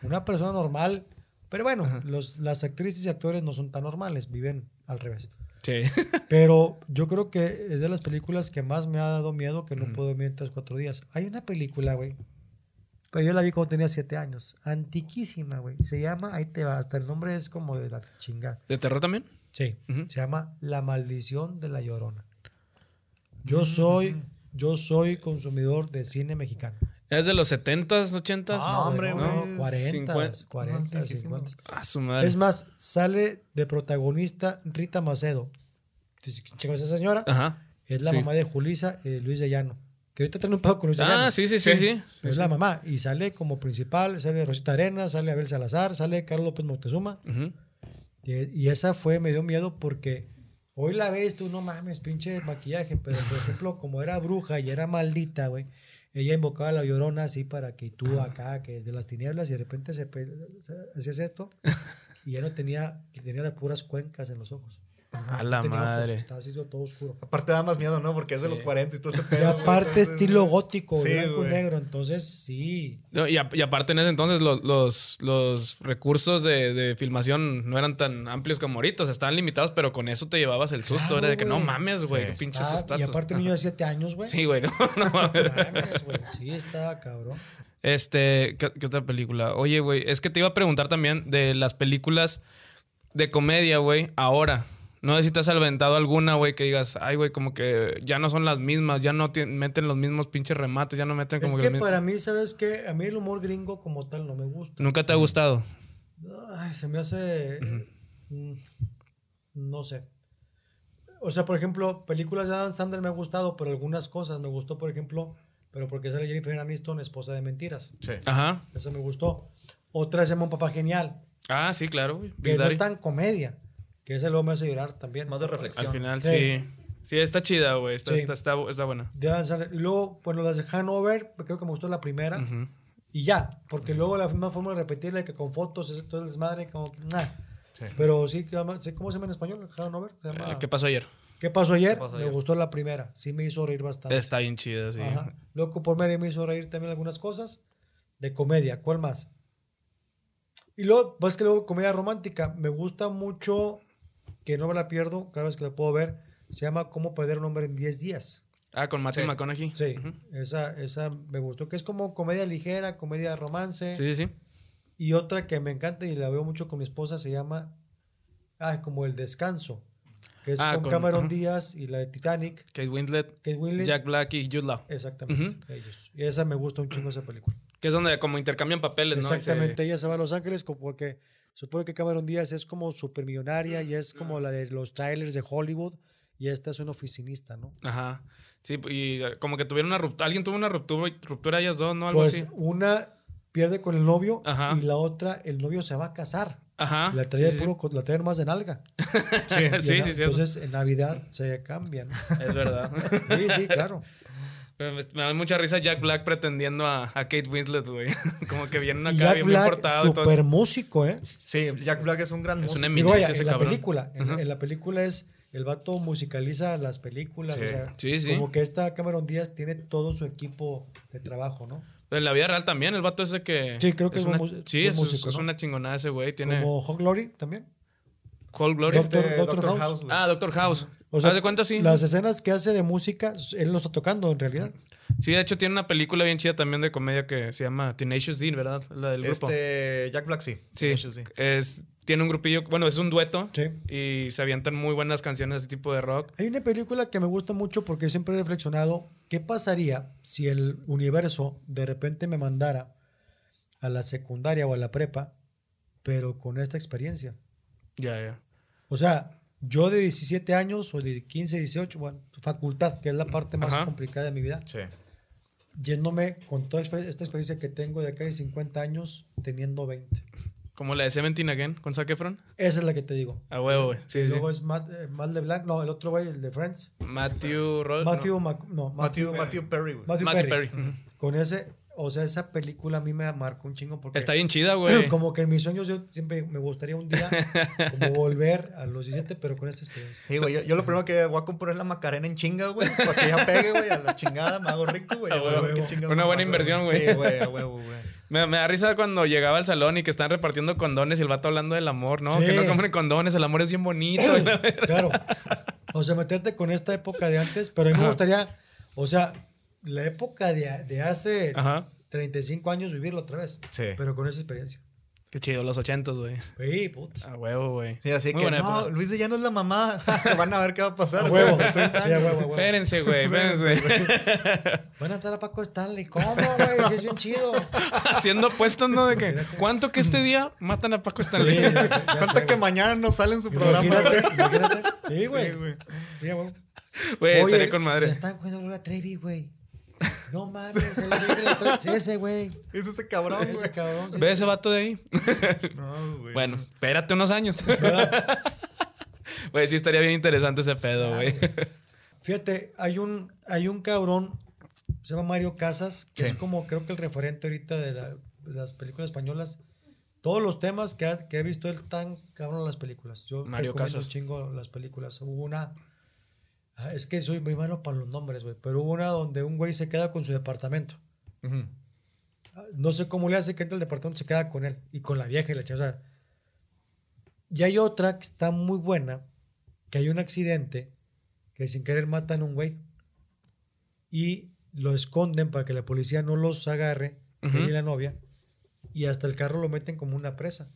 Una persona normal. Pero bueno, los, las actrices y actores no son tan normales, viven al revés. Sí. Pero yo creo que es de las películas que más me ha dado miedo que no puedo dormir en tres, cuatro días. Hay una película, güey. Pero yo la vi cuando tenía siete años. Antiquísima, güey. Se llama, ahí te va, hasta el nombre es como de la chinga. ¿De terror también? Sí. Se llama La maldición de la llorona. Yo soy, yo soy consumidor de cine mexicano. ¿Es de los 70s, 80s? Ah, hombre, no, güey. 40, 50. 40, No, viejísimo. 50. Ah, su madre. Es más, sale de protagonista Rita Macedo. Dices, ¿Quién chingo es esa señora? Ajá. Es la Sí. mamá de Julisa y de Luis de Llano. Que ahorita tiene un pedo con Luis de Llano. Ah, sí, sí, sí, sí. Es la mamá. Y sale como principal, sale Rosita Arena, sale Abel Salazar, sale Carlos López Moctezuma. Ujú. Y, y esa fue, me dio miedo porque hoy la ves tú, no mames, pinche maquillaje. Pero por ejemplo, como era bruja y era maldita, güey, ella invocaba a la llorona así para que tú acá, que de las tinieblas, y de repente se, hacías esto y ya no tenía, tenía las puras cuencas en los ojos. A No la ojos, madre. estaba así todo oscuro. Aparte da más miedo, ¿no? Porque es de los 40 y todo ese Y pedo. aparte Entonces, estilo gótico, Sí, blanco y negro, entonces sí. No, y, a- y aparte en ese entonces los, los, los recursos de, de filmación no eran tan amplios como ahorita, o sea, estaban limitados, pero con eso te llevabas el susto, Claro, era de que no mames, güey, Sí. qué pinche sustazo. y aparte un niño de 7 años, güey. Sí, güey, no, no mames. Güey. Sí, está cabrón. Este, ¿qué, qué otra película? Oye, güey, es que te iba a preguntar también de las películas de comedia, güey, ahora. No sé si te has aventado alguna, güey, que digas, ay, güey, como que ya no son las mismas, ya no meten los mismos pinches remates, ya no meten como Es que, para mí, ¿sabes qué? A mí el humor gringo como tal no me gusta. Nunca te ha gustado. Ay, se me hace. mm, No sé. O sea, por ejemplo, películas de Adam Sandler me ha gustado, pero algunas cosas me gustó, por ejemplo, pero porque sale Jennifer Aniston, esposa de mentiras. Sí. Ajá. Esa me gustó. Otra se llama Un Papá Genial, Ah, sí, claro, güey. que no es tan comedia, que esa luego me hace llorar también. Más de reflexión. Al final, Sí. sí. sí. está chida, güey. Está, Sí. está, está, está buena. Y luego, bueno, las de Hanover, creo que me gustó la primera. Y ya, porque luego la misma forma de repetirla que con fotos, ese todo el desmadre, como que, nah. Sí. Pero sí, ¿cómo se llama en español? Hanover. Se llama- Eh, ¿Qué pasó ayer? ¿Qué pasó ayer? pasó me ayer? gustó la primera. Sí me hizo reír bastante. Está bien chida, sí. Ajá. Loco por Mary me hizo reír también algunas cosas. De comedia. ¿Cuál más? Y luego, pues que luego comedia romántica. Me gusta mucho, que no me la pierdo cada vez que la puedo ver. Se llama Cómo perder un hombre en 10 días. Ah, con Matthew Sí. McConaughey. Sí, esa, esa me gustó. Que es como comedia ligera, comedia romance. Sí, sí, sí. Y otra que me encanta y la veo mucho con mi esposa se llama ah, como El Descanso. Que es Ah, con, con- Cameron ajá. Díaz y la de Titanic. Kate Winslet, Kate Winslet. Jack Black y Jude Law. Exactamente, ellos. Y esa me gusta un chingo esa película. Que es donde como intercambian papeles, ¿no? Exactamente, ella se va a Los Ángeles porque Supone que Cameron Díaz es como supermillonaria y es como la de los trailers de Hollywood y esta es una oficinista, ¿no? Ajá. Sí, y eh, como que tuvieron una ruptura. Alguien tuvo una ruptura, ruptura ellas dos, ¿no? Algo Pues así. una pierde con el novio Ajá. y la otra, el novio se va a casar. Ajá. La traía sí, sí. puro, con- la traía más de nalga. Sí, sí, en- sí. Entonces en Navidad se cambian. Es verdad. Sí, sí, claro. Pero me, me da mucha risa Jack Black pretendiendo a, a Kate Winslet, güey. Como que vienen Y acá Jack bien, Black, portado y todo super músico, ¿eh? Sí, Jack Black es un gran Es músico. una Digo, vaya, eminencia ese en la cabrón. película. En, la película es. El vato musicaliza las películas. Sí. o sea, Sí, sí. Como que esta Cameron Díaz tiene todo su equipo de trabajo, ¿no? En la vida real también, el vato ese que. Sí, creo que es una, mus- Sí, es, músico, es ¿no? una chingonada ese güey. Tiene. Como Hog Glory también. Cold Glory. Doctor- Este, Doctor Doctor House. House. Ah, Doctor House. O sea, Haz de cuenta, sí. Las escenas que hace de música, él lo está tocando en realidad. Sí, de hecho tiene una película bien chida también de comedia que se llama Tenacious D, ¿verdad? La del grupo. Este, Jack Black sí. sí. Es, tiene un grupillo, bueno, es un dueto. Sí. Y se avientan muy buenas canciones de tipo de rock. Hay una película que me gusta mucho porque siempre he reflexionado qué pasaría si el universo de repente me mandara a la secundaria o a la prepa, pero con esta experiencia. Ya, ya. O sea, yo de 17 años o de 15, 18, bueno, facultad, que es la parte más Ajá. complicada de mi vida, Sí. yéndome con toda esta experiencia que tengo de acá de 50 años, teniendo 20. Como la de Seventeen Again con Zac Efron. Esa es la que te digo. A huevo, güey. Sí, y sí. luego es Matt, eh, Matt LeBlanc, no, el otro güey, el de Friends. Matthew Roll. Matthew, Mac- no, Matthew, Matthew, Matthew Perry, güey. Matthew Matthew Perry. Perry. Ujú. Con ese, o sea, esa película a mí me marcó un chingo porque Está bien chida, güey. como que en mis sueños yo siempre me gustaría un día como volver a los 17, pero con esta experiencia. Sí, güey. Yo, yo lo primero que voy a componer la Macarena en chinga, güey. Para que ya pegue, güey, a la chingada. Me hago rico, güey. Una buena inversión, güey. Sí, güey, a huevo, güey. Me, me da risa cuando llegaba al salón y que están repartiendo condones y el vato hablando del amor, ¿no? Sí. Que no comen condones, el amor es bien bonito. Claro. O sea, meterte con esta época de antes, pero a mí me gustaría, o sea, la época de, de hace Ajá. 35 años vivirla otra vez. Sí. Pero con esa experiencia. Qué chido, los ochentos, güey. Sí, putz. A huevo, güey. Sí, así Muy que buena no, época. Luis de Llano es la mamá. Van a ver qué va a pasar. A güey. huevo. Sí, a huevo, a huevo. Espérense, güey, espérense. Van a estar a Paco Stanley. ¿Cómo, güey? Si es bien chido. Haciendo puestos, ¿no? De que, ¿cuánto que este día matan a Paco Sí, Stanley? ya sé, ya Cuenta sé, que güey. mañana no sale en su programa. Imagínate, güey. imagínate. Sí, güey. Sí, güey. Sí, a huevo. Güey, Oye, estaría con Se madre. están cogiendo Gloria Trevi, güey. No mames, el güey de la Trevi. Sí, ese güey. Es ese cabrón, güey. Ese cabrón. sí. ¿Ve ese vato de ahí? No, güey. Bueno, espérate unos años. ¿Verdad? Güey, sí estaría bien interesante ese pedo, güey. Fíjate, hay un, hay un cabrón, se llama Mario Casas, que Sí. es como creo que el referente ahorita de, la- de las películas españolas. Todos los temas que, ha- que he visto él están cabrón en las películas. Yo Mario recomiendo Casas. chingo las películas. Hubo una, es que soy muy malo para los nombres, güey, pero hubo una donde un güey se queda con su departamento. Ah, No sé cómo le hace que entre el departamento se queda con él y con la vieja y la chava. o sea, y hay otra que está muy buena, que hay un accidente que sin querer matan a un güey y lo esconden para que la policía no los agarre, él y la novia, y hasta el carro lo meten como una presa.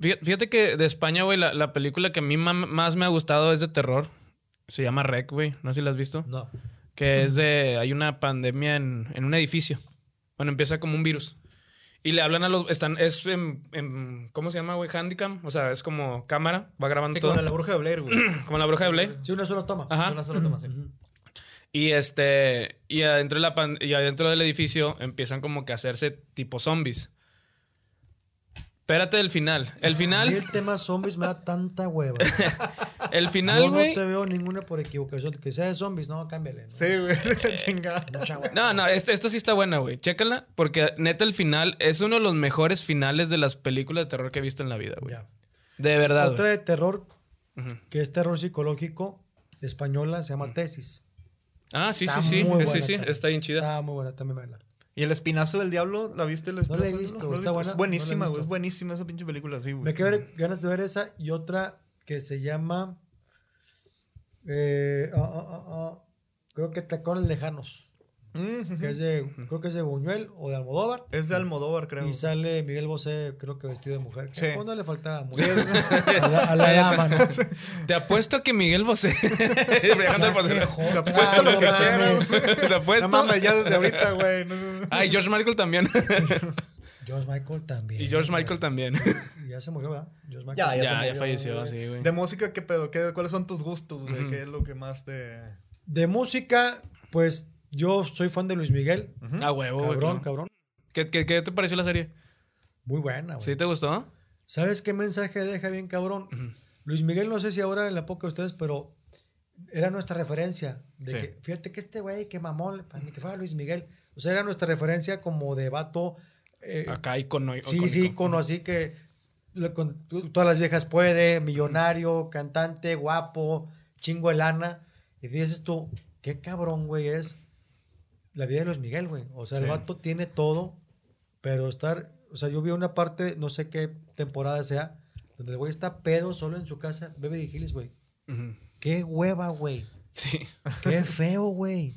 Fíjate, que de España, güey, la, la película que a mí más me ha gustado es de terror. Se llama Rec, güey. No sé si la has visto. No. Que es de. Hay una pandemia en, en un edificio. Bueno, empieza como un virus. Y le hablan a los. Están. Es en. en- ¿Cómo se llama, güey? Handicam. O sea, es como cámara. Va grabando Sí, todo. como la bruja de Blair, güey. Como la bruja de Blair. Sí, una sola toma. Ajá. Una sola toma, sí. Y este. Y adentro, de la pan- y adentro del edificio empiezan como que a hacerse tipo zombies. Espérate del final. El final. el tema zombies me da tanta hueva. El Yo final, no güey. te veo ninguna por equivocación. Que sea de zombies, no, cámbiale. ¿no? Sí, güey. Chingada. Mucha hueva. No, no, esta, esta sí está buena, güey. Chécala, porque neta el final es uno de los mejores finales de las películas de terror que he visto en la vida, güey. Ya. De verdad. Otra de terror, que es terror psicológico, española, se llama Tesis. Ah, sí, Está sí, sí. muy Sí, buena sí, también. está bien chida. Está muy buena, también verla. ¿Y el espinazo del diablo? ¿La viste? El No la he espinazo visto? ¿está buena? Es No buenísima, güey. Es buenísima esa pinche película, sí, güey. Me quedé ganas de ver esa y otra que se llama. eh, ah, ah, ah, creo que Tacones Lejanos. Que es de, creo que es de Buñuel o de Almodóvar. Es de Almodóvar, creo. Y sale Miguel Bosé, creo que vestido de mujer. Sí. Que cuando le faltaba a la, a la dama, ¿no? Te apuesto a que Miguel Bosé. Te apuesto Ah, lo que quieras. Te apuesto. No mames, ya desde ahorita, güey. no, no, no. Ay, George Michael también. George Michael también. Y George. Michael también. Y ya se murió, ¿verdad? George Michael. Ya, ya, ya, murió, falleció, güey. sí, güey. De música, ¿qué pedo? ¿Qué, ¿Cuáles son tus gustos, güey? ¿Qué es lo que más te...? De música, pues yo soy fan de Luis Miguel. A huevo, güey. cabrón, claro. cabrón. ¿Qué, qué, qué te pareció la serie? Muy buena, güey. ¿Sí te gustó? ¿Sabes qué mensaje deja bien, cabrón? Luis Miguel, no sé si ahora en la época de ustedes, pero era nuestra referencia. De Sí. que, fíjate que este güey, que mamón, pues, ni que fuera Luis Miguel. O sea, era nuestra referencia como de vato. eh, Acá icono. sí, icónico. sí, icono así que lo- con- tú- todas las viejas puede, millonario, cantante, guapo, chingo de lana. Y dices tú, qué cabrón, güey, es la vida de Luis Miguel, güey. O sea, el Sí. vato tiene todo, pero estar, o sea, yo vi una parte, no sé qué temporada sea, donde el güey está pedo solo en su casa, Beverly Hills, güey. Ujú. Qué hueva, güey. Sí. Qué feo, güey.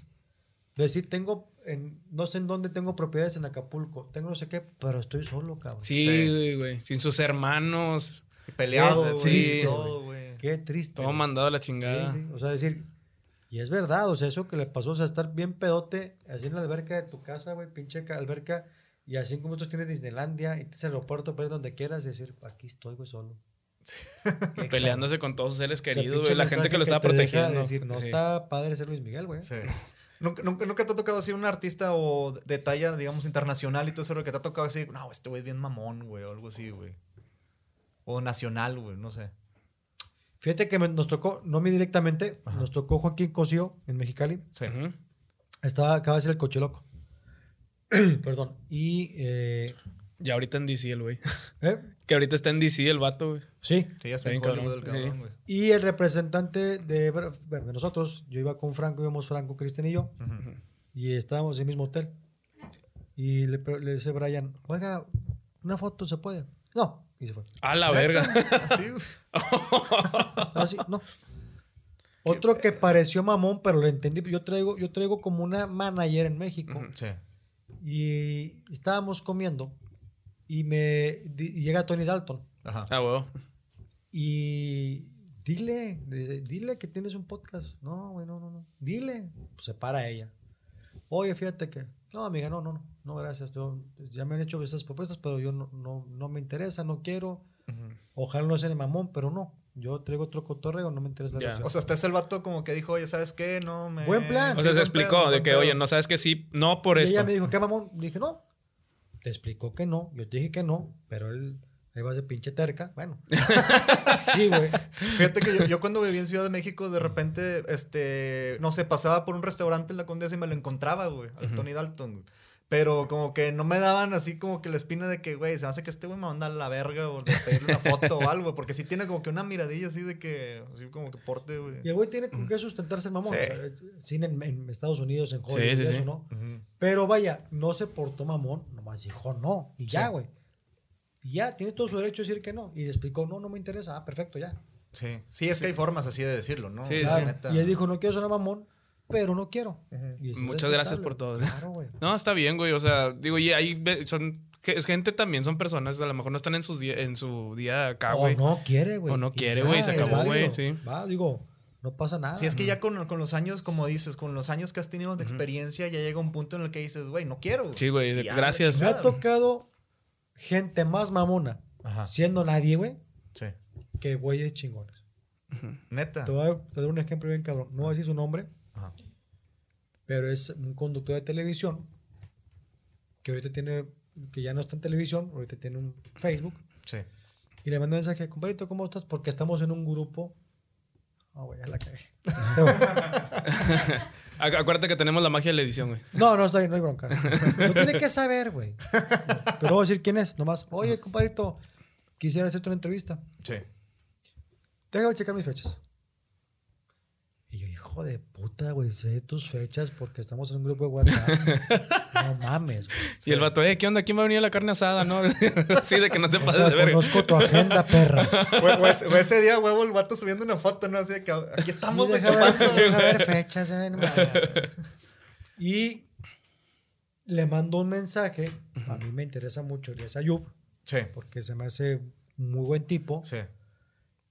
Decir, tengo, en, no sé en dónde tengo propiedades en Acapulco, tengo no sé qué, pero estoy solo, cabrón. Sí, Sí. güey, güey. Sin sus hermanos. Peleado, Qué güey. triste, todo, güey. Qué triste. Todo güey. mandado a la Sí, chingada. sí. O sea, decir, y es verdad, o sea, eso que le pasó, o sea, estar bien pedote, así en la alberca de tu casa, güey, pinche ca- alberca, y así como tú tienes Disneylandia, y tienes aeropuerto, pero donde quieras, y decir, aquí estoy, güey, solo. Peleándose con todos sus seres O sea, queridos, güey. La gente que lo estaba protegiendo. decir, no Sí. está padre ser Luis Miguel, güey. Sí. ¿Nunca, nunca, nunca te ha tocado así un artista o de talla, digamos, internacional y todo eso, que te ha tocado así, no, este güey es bien mamón, güey, o algo así, güey. O nacional, güey, no sé. Fíjate que me- nos tocó, no a mí directamente, nos tocó Joaquín Cosío en Mexicali. Sí. Estaba, acaba de ser el coche loco. Perdón. Y, eh, Y ahorita en DC el güey. ¿eh? Que ahorita está en DC el vato, güey. Sí. Sí, ya está Está en bien Hollywood el cabrón, cabrón, sí. güey. Y el representante de, bueno, de nosotros, yo iba con Franco, íbamos Franco, Cristian y yo, y estábamos en el mismo hotel. Y le, le dice Brian, oiga, una foto se puede. No, y se fue. A la verga. Así, no. Otro que pareció mamón, pero lo entendí. Yo traigo, yo traigo como una manager en México. Sí. Y estábamos comiendo. Y me y llega Tony Dalton. Ajá. Ah, huevo. Y dile, dile que tienes un podcast. No, güey, no, no, no. Dile. Pues se para ella. Oye, fíjate que. No, amiga, no, no, no. No, gracias. Yo, ya me han hecho esas propuestas, pero yo no, no, no me interesa, no quiero. Ojalá no sea de mamón, pero no. Yo traigo otro cotorreo, no me interesa la Ya. relación. O sea, hasta es el vato como que dijo, oye, ¿sabes qué? No me... Buen plan. O Sí, sea, se explicó pedo, de que, pedo. oye, no sabes que sí, no por y esto. ella me dijo, ¿qué mamón? Le dije, no. Te explicó que no. Yo te dije que no, pero él ahí va de pinche terca. Bueno. sí, güey. Fíjate que yo, yo cuando viví en Ciudad de México, de repente, este, no sé, pasaba por un restaurante en la Condesa y me lo encontraba, güey, al. Tony Dalton. güey. Pero como que no me daban así como que la espina de que, güey, se me hace que este güey me manda a la verga o de pedirle una foto o algo, porque sí tiene como que una miradilla así de que, así como que porte, güey. Y el güey tiene con qué sustentarse el mamón. Sí. O sea, cine en, en Estados Unidos, en Hollywood, Sí, sí, y eso, sí. ¿no? Pero vaya, no se portó mamón, nomás dijo no. Y ya, güey. Y ya, tiene todo su derecho a decir que no. Y le explicó, no, no me interesa. Ah, perfecto, ya. Sí, sí, es que hay formas así de decirlo, ¿no? Sí, O sí, Claro. neta. Y él dijo, no quiero sonar mamón, pero no quiero. Y Muchas gracias por todo. Claro, güey. No, está bien, güey. O sea, digo, y ahí son. Es gente también, son personas, a lo mejor no están en, sus día- en su día acá, o güey. no quiere, güey. O no quiere, güey, se es acabó, güey, sí. Va, digo, no pasa nada. Sí, es que ya con, con los años, como dices, con los años que has tenido de experiencia, ya llega un punto en el que dices, güey, no quiero. Sí, güey, gracias. Me ha tocado gente más mamona, Ajá. siendo nadie, güey, Sí. que güeyes chingones. Neta. Te voy a te doy un ejemplo bien cabrón. No voy a decir su nombre, Ajá. pero es un conductor de televisión que ahorita tiene, que ya no está en televisión, ahorita tiene un Facebook. Sí. Y le mandé un mensaje, compadrito, ¿cómo estás? Porque estamos en un grupo. Ah, güey, ya la cagué. Acu- Acuérdate que tenemos la magia de la edición, güey. No, no estoy, no hay bronca. No tiene que saber, güey. Pero voy a decir quién es, nomás. Oye, compadrito, quisiera hacerte una entrevista. Sí. Déjame checar mis fechas. Hijo de puta, güey, sé tus fechas porque estamos en un grupo de WhatsApp. no mames, güey. Y el vato, eh, ¿qué onda? ¿Quién va a venir a la carne asada? No, sí, de que no te O pases sea, de verga. conozco tu agenda, perra. Güey, ese- día, huevo, el vato subiendo una foto, ¿no? Así de que aquí estamos, Sí, deja, ver, deja ver fechas. eh, y le mando un mensaje. A mí me interesa mucho Elías Ayub Sí. porque se me hace muy buen tipo. Sí.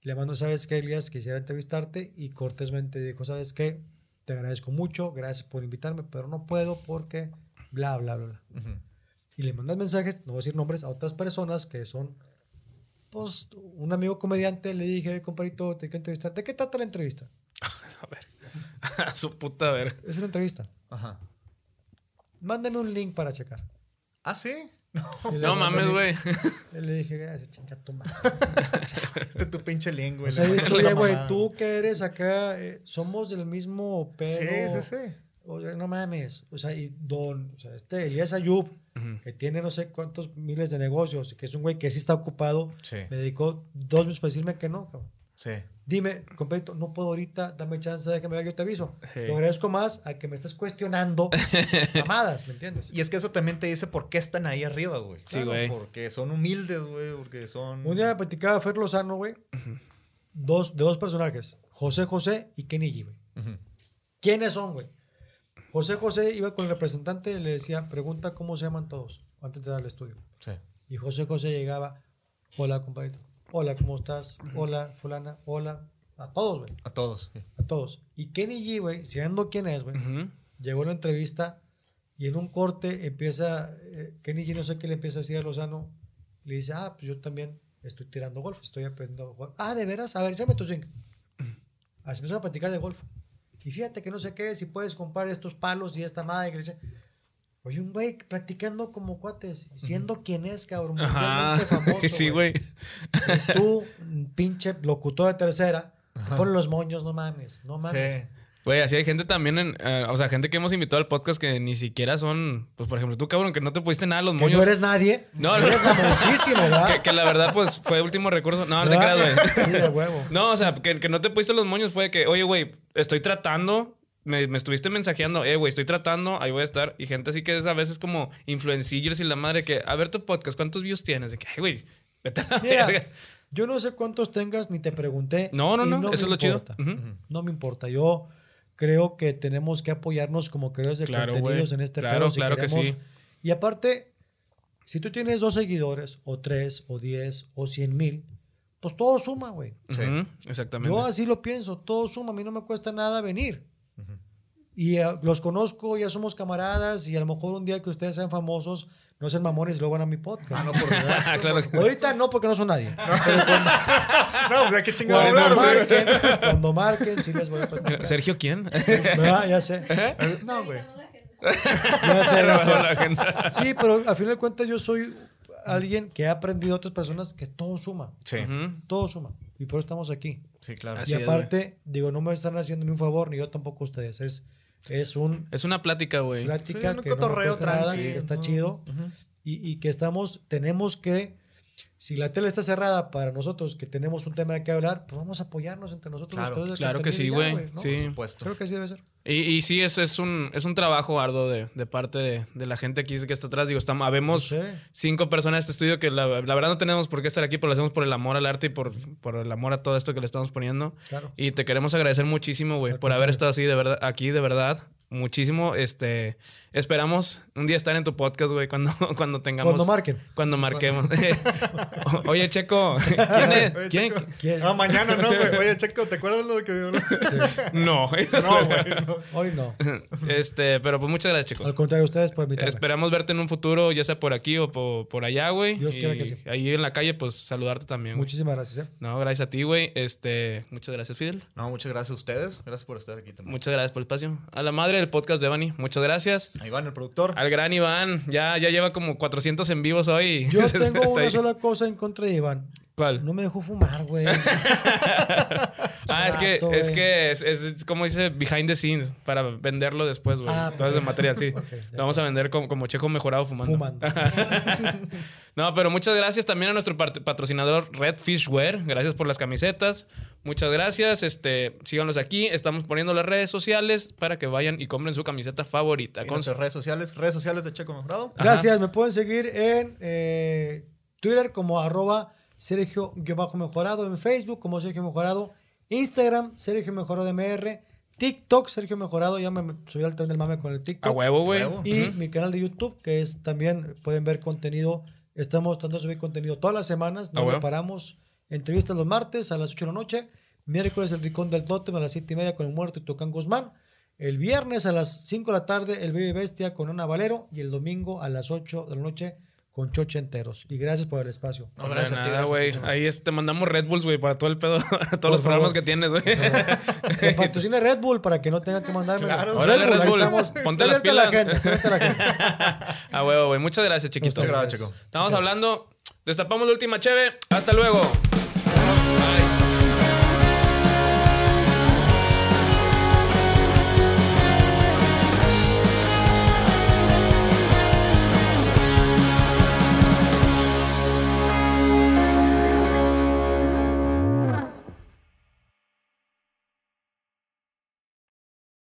Le mando, ¿sabes qué, Elías? Quisiera entrevistarte y cortésmente dijo, ¿sabes qué? Te agradezco mucho, gracias por invitarme, pero no puedo porque bla, bla, bla, bla. Y le mandas mensajes, no voy a decir nombres, a otras personas que son, pues, un amigo comediante, le dije, "Oye, compadrito, te quiero entrevistar. ¿De qué trata la entrevista? A ver. A su puta ver. Es una entrevista. Ajá. Mándame un link para checar. ¿Ah, sí? No mames, güey. link. Y le dije, "Ah, chinga tu madre". Este es tu pinche lengua. O sea, dices tú, "Oye, güey, tú que eres acá, eh, somos del mismo Sí, pedo. sí, sí. Oye, no mames. O sea, y Don, o sea, este Elías Ayub, Ujú. que tiene no sé cuántos miles de negocios, que es un güey que sí está ocupado, Sí. me dedicó dos minutos para decirme que no, cabrón. Sí. Dime, completo, no puedo ahorita, dame chance, déjame ver, yo te aviso. Sí. Lo agradezco más a que me estés cuestionando mamadas, ¿me entiendes? Y es que eso también te dice por qué están ahí arriba, güey. Sí, güey. Porque son humildes, güey. Porque son. Un día me platicaba Fer Lozano, güey, dos, de dos personajes, José José y Kenny G, güey. ¿Quiénes son, güey? José José iba con el representante y le decía, pregunta cómo se llaman todos, antes de entrar al estudio. Sí. Y José José llegaba, hola, compadrito. Hola, ¿cómo estás? Hola, fulana. Hola. A todos, güey. A todos. sí. A todos. Y Kenny G, güey, siendo quien es, güey, llegó a la entrevista y en un corte empieza, eh, Kenny G no sé qué le empieza a decir a Lozano. Le dice, ah, pues yo también estoy tirando golf, estoy aprendiendo golf. Ah, ¿de veras? A ver, enséñame tu swing. Así empezó a platicar de golf. Y fíjate que no sé qué, si puedes comprar estos palos y esta madre. Oye, un güey platicando como cuates, siendo quien es, cabrón, Ajá. mundialmente famoso. sí, güey. Tú, pinche locutor de tercera, pon los moños, no mames, no mames. Sí. Güey, así hay gente también, en, eh, o sea, gente que hemos invitado al podcast que ni siquiera son, pues por ejemplo, tú cabrón, que no te pusiste nada a los Que moños. no eres nadie. No, eres mamoncísimo, ¿verdad? que, que la verdad, pues fue último recurso. No, no te creas, güey. Sí, de huevo. No, o sea, que, que no te pusiste los moños fue que, oye, güey, estoy tratando. Me, me estuviste mensajeando, eh, güey, estoy tratando, ahí voy a estar. Y gente así que es a veces como influencers y la madre que, a ver tu podcast, ¿cuántos views tienes? De que, ay, güey, vete a la Mira, verga. yo no sé cuántos tengas, ni te pregunté. No, no, no, eso es lo chido. importa. Ujú. No me importa. Yo creo que tenemos que apoyarnos como creadores de Claro, contenidos en este Claro, pedo si claro que sí. Y aparte, si tú tienes dos seguidores, o tres, o diez, o cien mil, pues todo suma, güey. Sí. Exactamente. Yo así lo pienso, todo suma, a mí no me cuesta nada venir. Y eh, los conozco, ya somos camaradas y a lo mejor un día que ustedes sean famosos, no sean mamones y luego van a mi podcast. Ah, no, por supuesto. claro que- Ahorita no, porque no son nadie. No, pues hay que chingado Cuando hablar, güey. marquen, cuando marquen, sí les voy a platicar. ¿Sergio quién? ¿Verdad? Ya sé. No, güey. Ya sé, ya sé. La gente. Sí, pero al final de cuentas yo soy alguien que ha aprendido a otras personas que todo suma. Sí. Todo suma. Y por eso estamos aquí. Sí, claro. Así y es, aparte, digo, no me están haciendo ni un favor, ni yo tampoco ustedes. Es, es un Es una plática, güey. plática Sí, un que no cotorreo cuesta nada, que está chido. y, y que estamos, tenemos que, si la tele está cerrada para nosotros que tenemos un tema de qué hablar, pues vamos a apoyarnos entre nosotros Claro, los claro que sí, güey. ¿no? Sí. Por supuesto. Creo que así debe ser. Y, y sí, es, es, un, es un trabajo arduo de, de parte de, de la gente aquí que está atrás. Digo, estamos, habemos Sí. cinco personas en este estudio que la, la verdad no tenemos por qué estar aquí, pero lo hacemos por el amor al arte y por, por el amor a todo esto que le estamos poniendo. Claro. Y te queremos agradecer muchísimo, güey, por haber estado así de verdad, aquí, de verdad. Muchísimo. Este, esperamos un día estar en tu podcast, güey, cuando, cuando tengamos. Cuando marquen. Cuando marquemos. Oye, Checo, ¿quién es? Oye, ¿Quién? Checo. ¿Quién? Ah, mañana no, güey. Oye, Checo, ¿te acuerdas lo que No, No, güey. no. Hoy no. Este, pero pues muchas gracias, Checo. Al contrario, ustedes por invitarme. Esperamos verte en un futuro, ya sea por aquí o por, por allá, güey. Dios Y quiera que sí. Ahí en la calle, pues saludarte también, güey. Muchísimas gracias. ¿eh? No, gracias a ti, güey. Este, muchas gracias, Fidel. No, muchas gracias a ustedes. Gracias por estar aquí también. Muchas gracias por el espacio. A la madre del podcast de Bani, muchas gracias. Ahí van, el productor. Al gran Iván, ya, ya lleva como 400 en vivos hoy. Yo tengo una sola cosa en contra de Iván. ¿Cuál? No me dejó fumar, güey. Ah, es que, es que es, es- es como dice behind the scenes para venderlo después, güey. Ah, Todo ese perfecto. material, sí. Lo vamos a vender como, como checo mejorado fumando. Fumando. No, pero muchas gracias también a nuestro patrocinador Redfish Wear. Gracias por las camisetas. Muchas gracias. Este, síganos aquí. Estamos poniendo las redes sociales para que vayan y compren su camiseta favorita. Y Con nuestras redes sociales. Redes sociales de Checo Mejorado. Ajá. Gracias. Me pueden seguir en eh, Twitter como arroba Sergio-Mejorado, en Facebook como Sergio Mejorado, Instagram Sergio Mejorado MR, TikTok Sergio Mejorado, ya me subí al tren del mame con el a TikTok. huevo, güey. Y mi canal de YouTube, que es también, pueden ver contenido, estamos tratando de subir contenido todas las semanas, no paramos. Entrevistas los martes a las 8 de la noche, miércoles el Ricón del Tótem a las 7 y media con el muerto y Tocán Guzmán. El viernes a las 5 de la tarde, el Baby Bestia con una Valero. Y el domingo a las 8 de la noche con Choche enteros. Y gracias por el espacio. No, gracias a ti, nada, gracias a güey. Ahí es- te mandamos Red Bulls, güey, para todo el pedo, todos los favor. programas que tienes, güey. Que patrocine Red Bull para que no tenga que mandarme. Claro. Red Bull. estamos. Ponte las abierta la pilas. gente, la gente. Ah, huevo, güey. Muchas gracias, chiquito. Muchas gracias, chico. Estamos hablando. Destapamos la última cheve. Hasta luego. Bye.